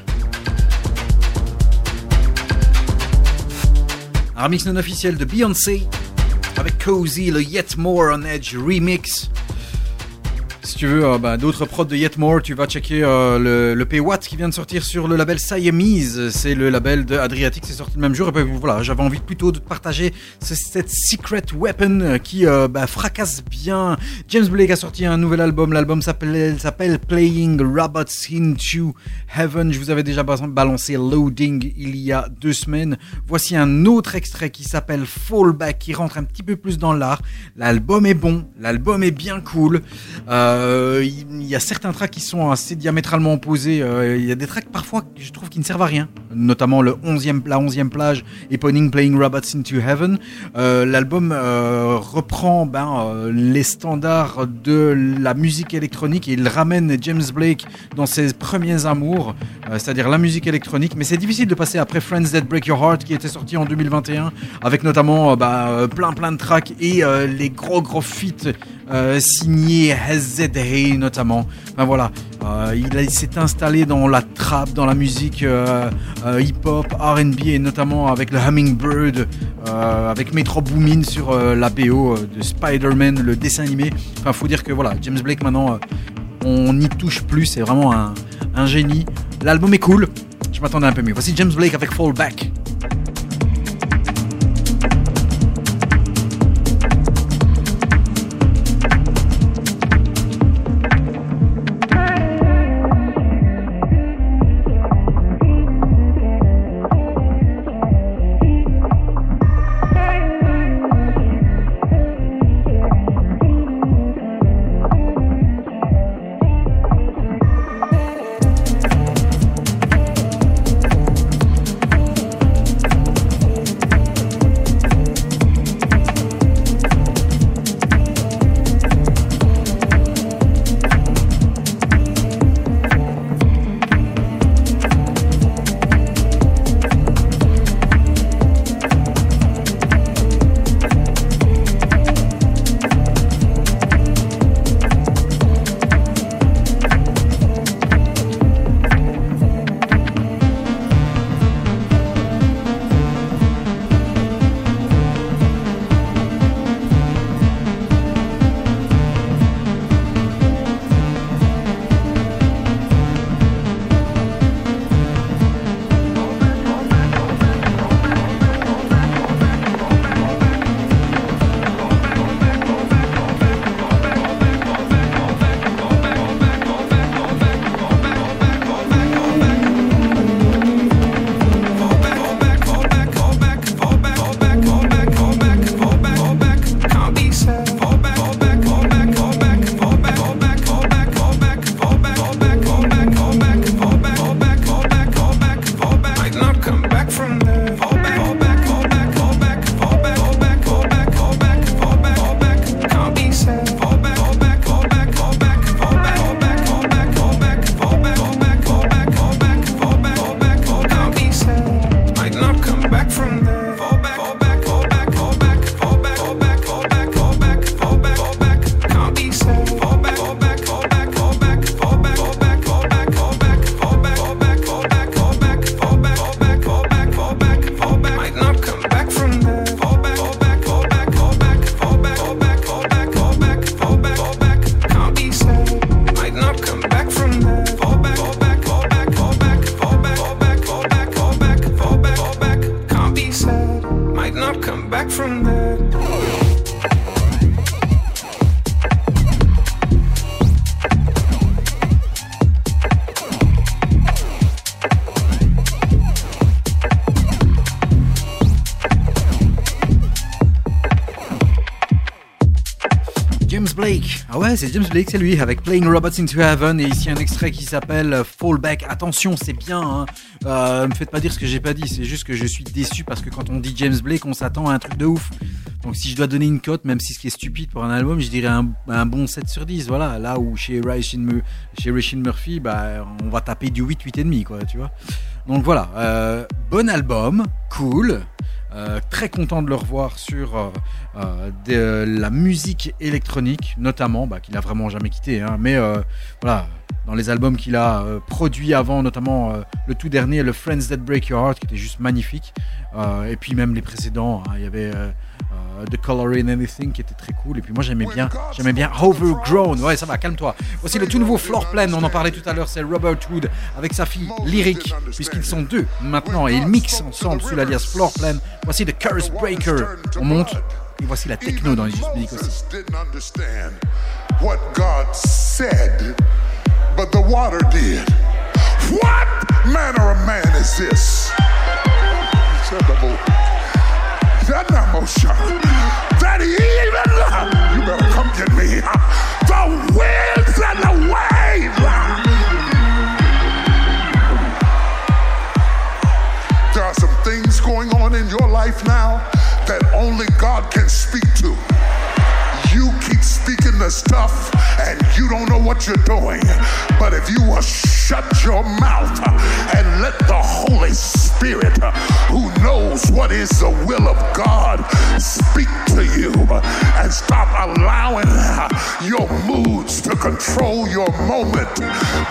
Un remix non officiel de Beyoncé avec Cozy, le Yet More on Edge remix. Si tu veux euh, bah, d'autres prods de Yet More, tu vas checker euh, le, le qui vient de sortir sur le label Siamese. C'est le label de Adriatic, sorti le même jour. Et ben, voilà, j'avais envie plutôt de partager ce- cette Secret Weapon euh, qui euh, bah, fracasse bien. James Blake a sorti un nouvel album. L'album s'appelle Playing Robots into Heaven. Je vous avais déjà balancé Loading il y a deux semaines. Voici un autre extrait qui s'appelle Fallback qui rentre un petit peu plus dans l'art. L'album est bon, l'album est bien cool. Euh, il y a certains tracks qui sont assez diamétralement opposés. Il y a des tracks parfois que je trouve qui ne servent à rien, notamment le 11e, la 11e plage Eponing Playing Robots into Heaven. Euh, L'album euh, reprend ben, euh, les standards de la musique électronique et il ramène James Blake dans ses premiers amours, c'est-à-dire la musique électronique. Mais c'est difficile de passer après Friends That Break Your Heart qui était sorti en 2021 avec notamment euh, plein plein de tracks et les gros gros feats euh, signés SZA notamment. Enfin voilà, euh, il, s'est installé dans la trap, dans la musique euh, euh, hip-hop, R&B et notamment avec le Hummingbird, avec Metro Boomin sur la BO de Spider-Man, le dessin animé. Enfin, faut dire que voilà, James Blake maintenant, on n'y touche plus, c'est vraiment un, un génie. L'album est cool, je m'attendais un peu mieux. Voici James Blake avec Fallback. Ah ouais, c'est James Blake, c'est lui, avec Playing Robots into Heaven, et ici un extrait qui s'appelle euh, Fallback. Attention, c'est bien, hein. Euh, me faites pas dire ce que j'ai pas dit, c'est juste que je suis déçu parce que quand on dit James Blake, on s'attend à un truc de ouf. Donc si je dois donner une cote, même si ce qui est stupide pour un album, je dirais un, bon 7 sur 10, voilà. Là où chez Rishin Mur- chez Rishin Murphy, bah, on va taper du 8, 8,5, quoi, tu vois. Donc voilà, euh, bon album, cool. Euh, très content de le revoir sur euh, de la musique électronique, notamment, bah, qu'il a vraiment jamais quitté. hein. mais euh, voilà, dans les albums qu'il a euh, produits avant, notamment le tout dernier, le Friends That Break Your Heart, qui était juste magnifique. Et puis même les précédents, hein, il y avait The Color in Anything qui était très cool. Et puis moi j'aimais bien, j'aimais bien Overgrown. Ouais, ça va, calme-toi. Voici le tout nouveau Floor Plan. On en parlait tout à l'heure, c'est Robert Wood avec sa fille Lyric, puisqu'ils sont deux maintenant et ils mixent ensemble sous l'alias Floor Plan. Voici The Curse Breaker. On monte. Et voici la techno dans les Just Music aussi. didn't understand what God said, but the water did. What manner of man is this? That even, you better come get me, you're doing. But if you will shut your mouth and let the Holy Spirit, uh, who knows what is the will of God, speak to you and stop allowing your moods to control your moment.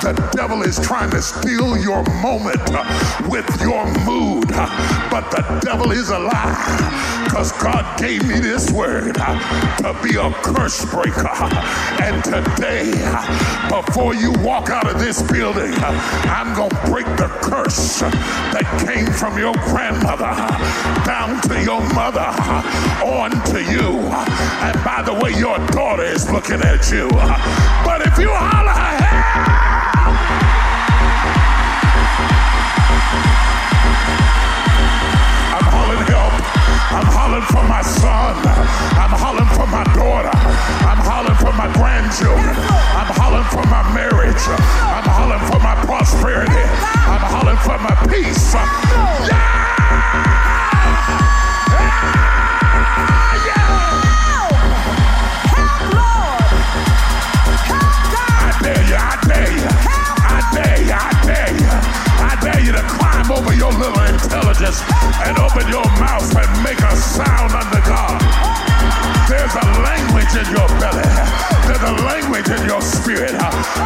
The devil is trying to steal your moment with your mood, but the devil is a lie because God gave me this word to be a curse breaker. And today, before you walk out of this building, I'm going to break the curse that came from your grandmother down to your mother, on to you. And by the way, your daughter is looking at you. But if you holler, I'm hollering help. I'm hollering for my son. I'm hollering for my daughter. I'm hollering for my grandchildren. I'm hollering for my marriage. I'm hollering for my prosperity. I'm hollering for my peace. I your little intelligence and open your mouth and make a sound unto God. There's a language in your belly. There's a language in your spirit.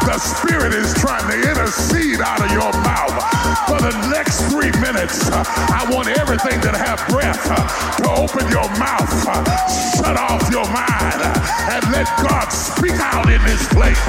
The spirit is trying to intercede out of your mouth. For the next three minutes, I want everything that have breath to open your mouth, shut off your mind, and let God speak out in this place.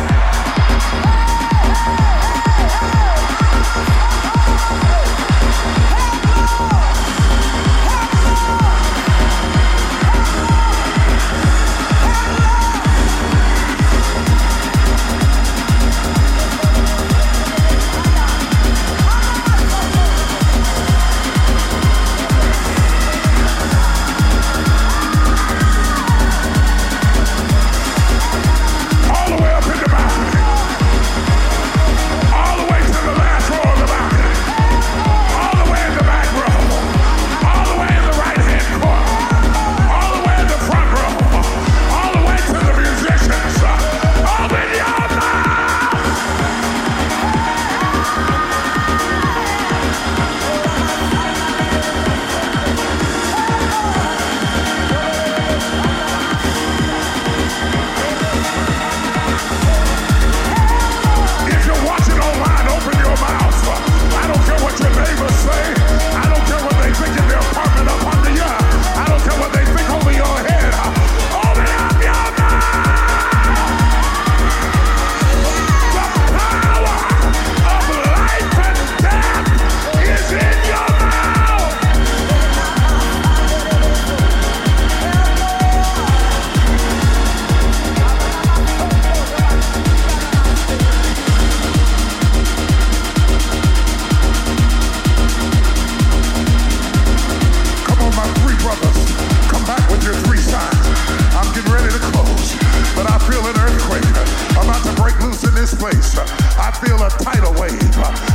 Tidal wave.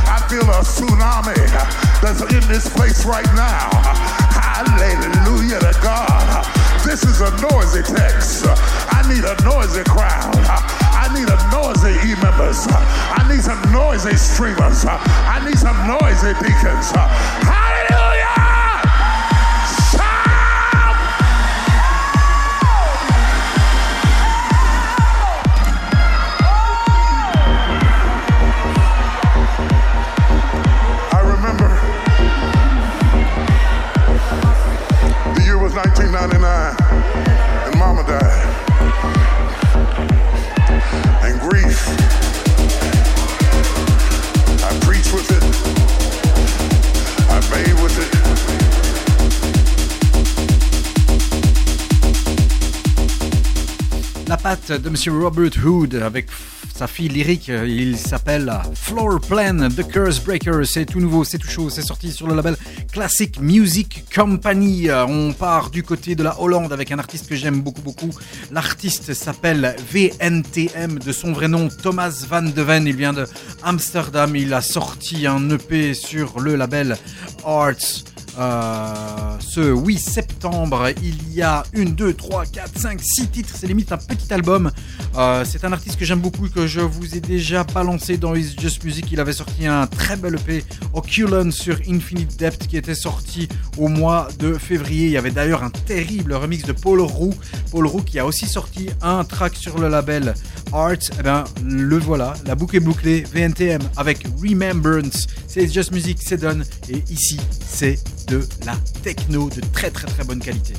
I feel a tsunami that's in this place right now. Hallelujah to God. This is a noisy text. I need a noisy crowd. I need a noisy e-members. I need some noisy streamers. I need some noisy deacons. De Monsieur Robert Hood avec sa fille lyrique, il s'appelle Floor Plan The Curse Breaker. C'est tout nouveau, c'est tout chaud, c'est sorti sur le label Classic Music Company. On part du côté de la Hollande avec un artiste que j'aime beaucoup, beaucoup. L'artiste s'appelle VNTM, de son vrai nom Thomas Van de Ven. Il vient de Amsterdam. Il a sorti un EP sur le label Arts. Euh, ce 8 septembre, il y a une, deux, trois, quatre, cinq, six titres. C'est limite un petit album. Euh, c'est un artiste que j'aime beaucoup, que je vous ai déjà balancé dans It's Just Music. Il avait sorti un très bel EP, Oculon, sur Infinite Depth, qui était sorti au mois de février. Il y avait d'ailleurs un terrible remix de Paul Roux. Paul Roux qui a aussi sorti un track sur le label Art. Eh ben, le voilà, la boucle est bouclée. VNTM avec Remembrance. C'est It's Just Music, c'est done. Et ici, c'est de la techno de très très très bonne qualité.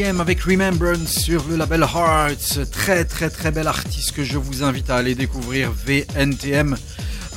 Avec Remembrance sur le label Hearts. Très très très bel artiste que je vous invite à aller découvrir VNTM.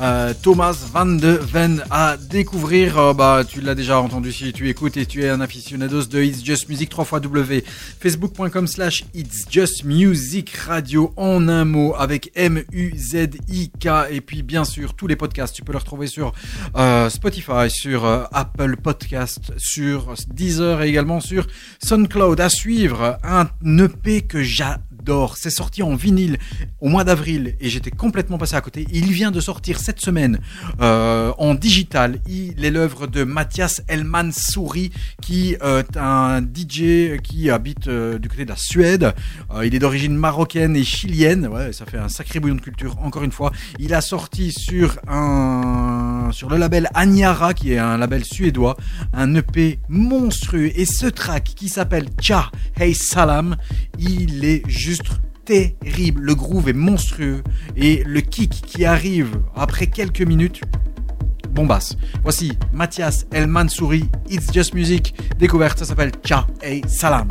Euh, Thomas Van de Ven à découvrir. Euh, bah, tu l'as déjà entendu si tu écoutes et tu es un aficionados de It's Just Music 3 fois W. Facebook.com slash It's Just Music Radio en un mot avec M-U-Z-I-K. Et puis, bien sûr, tous les podcasts, tu peux les retrouver sur euh, Spotify, sur Apple Podcast, sur Deezer et également sur SoundCloud. À suivre, un EP que j'adore d'or. C'est sorti en vinyle au mois d'avril et j'étais complètement passé à côté. Il vient de sortir cette semaine euh, en digital. Il est l'œuvre de Mathias Elman Souri qui euh, est un DJ qui habite euh, du côté de la Suède. Il est d'origine marocaine et chilienne. Ouais, ça fait un sacré bouillon de culture encore une fois. Il a sorti sur un sur le label Anyara qui est un label suédois un EP monstrueux et ce track qui s'appelle Cha Hey Salam, il est juste terrible. Le groove est monstrueux et le kick qui arrive après quelques minutes. Bombasse. Voici Mathias El Mansouri, It's Just Music, découverte, ça s'appelle Cha Hey Salam.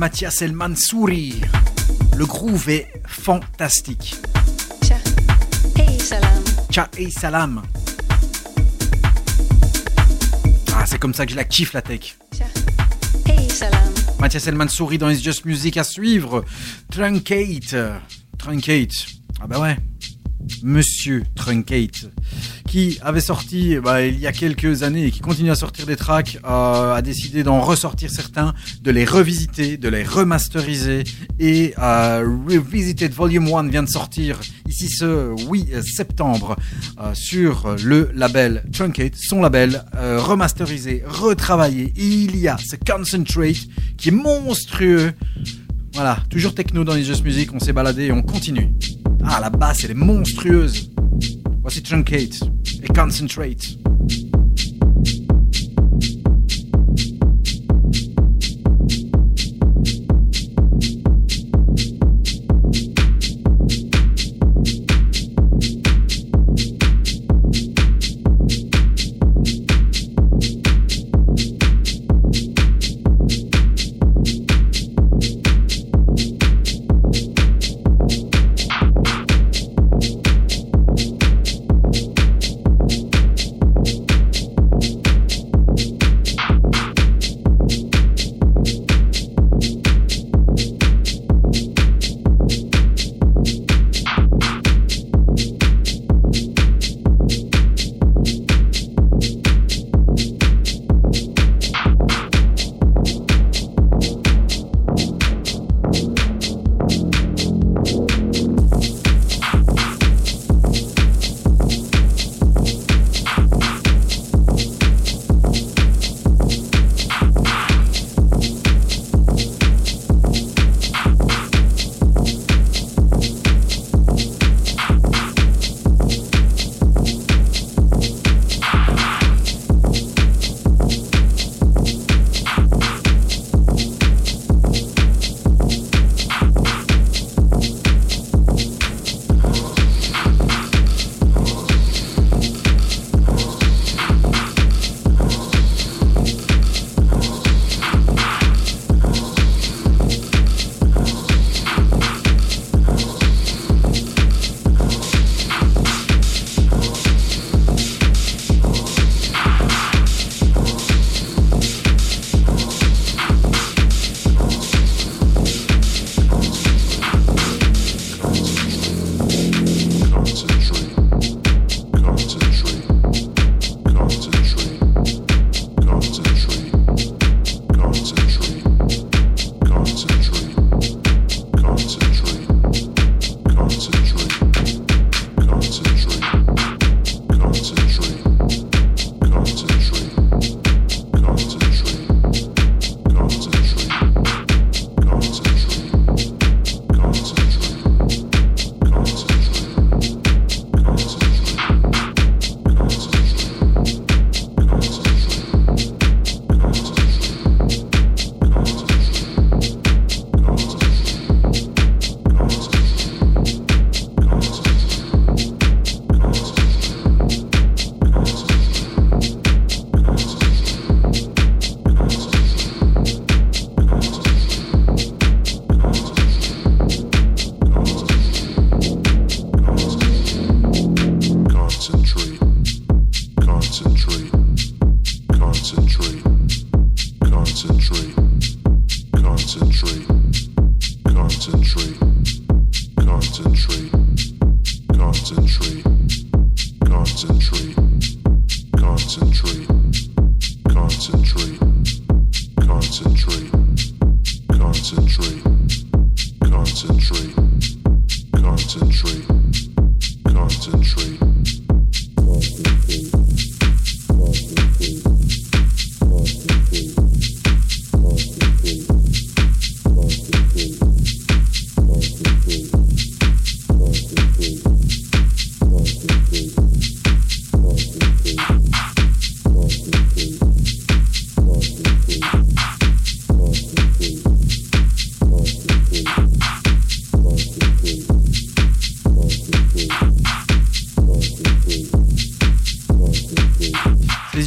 Mathias El Mansouri. Le groove est fantastique. Cha, hey salam. Tcha et salam. Ah, c'est comme ça que je la kiffe la tech. Cha, hey salam. Mathias El Mansouri dans It's Just Music à suivre. Truncate. Truncate. Ah bah ouais. Monsieur Truncate. Qui avait sorti bah, il y a quelques années et qui continue à sortir des tracks, euh, a décidé d'en ressortir certains, de les revisiter, de les remasteriser. Et euh, Revisited Volume 1 vient de sortir ici ce 8 septembre euh, sur le label Truncate, son label euh, remasterisé, retravaillé. Et il y a ce Concentrate qui est monstrueux. Voilà, toujours techno dans les Just Music, on s'est baladé et on continue. Ah, la basse, elle est monstrueuse. Voici Truncate et Concentrate.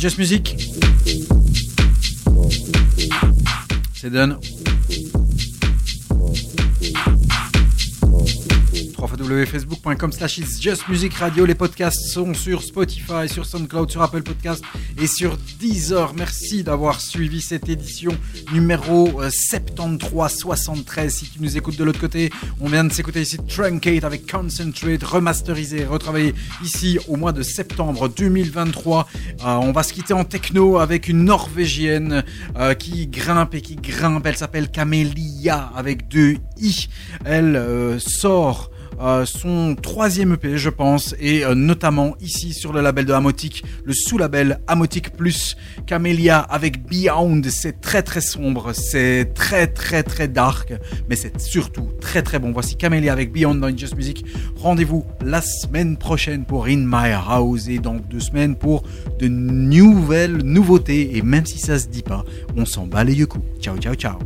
Just Music. C'est done. www.facebook.com slash It's Just Music Radio. Les podcasts sont sur Spotify, sur SoundCloud, sur Apple Podcast et sur Deezer. Merci d'avoir suivi cette édition numéro euh, 73-73. Si tu nous écoutes de l'autre côté, on vient de s'écouter ici Truncate avec Concentrate, remasterisé, retravaillé ici au mois de septembre 2023. Euh, on va se quitter en techno avec une norvégienne euh, qui grimpe et qui grimpe. Elle s'appelle Camélia avec deux i. Elle euh, sort euh, son troisième EP, je pense, et euh, notamment ici sur le label de Amotic, le sous-label Amotic Plus, Camélia avec Beyond. C'est très très sombre, c'est très très très dark, mais c'est surtout très très bon. Voici Camélia avec Beyond dans Just Music. Rendez-vous la semaine prochaine pour In My House et dans deux semaines pour de nouvelles nouveautés. Et même si ça se dit pas, on s'en bat les yeux coups. Ciao ciao ciao.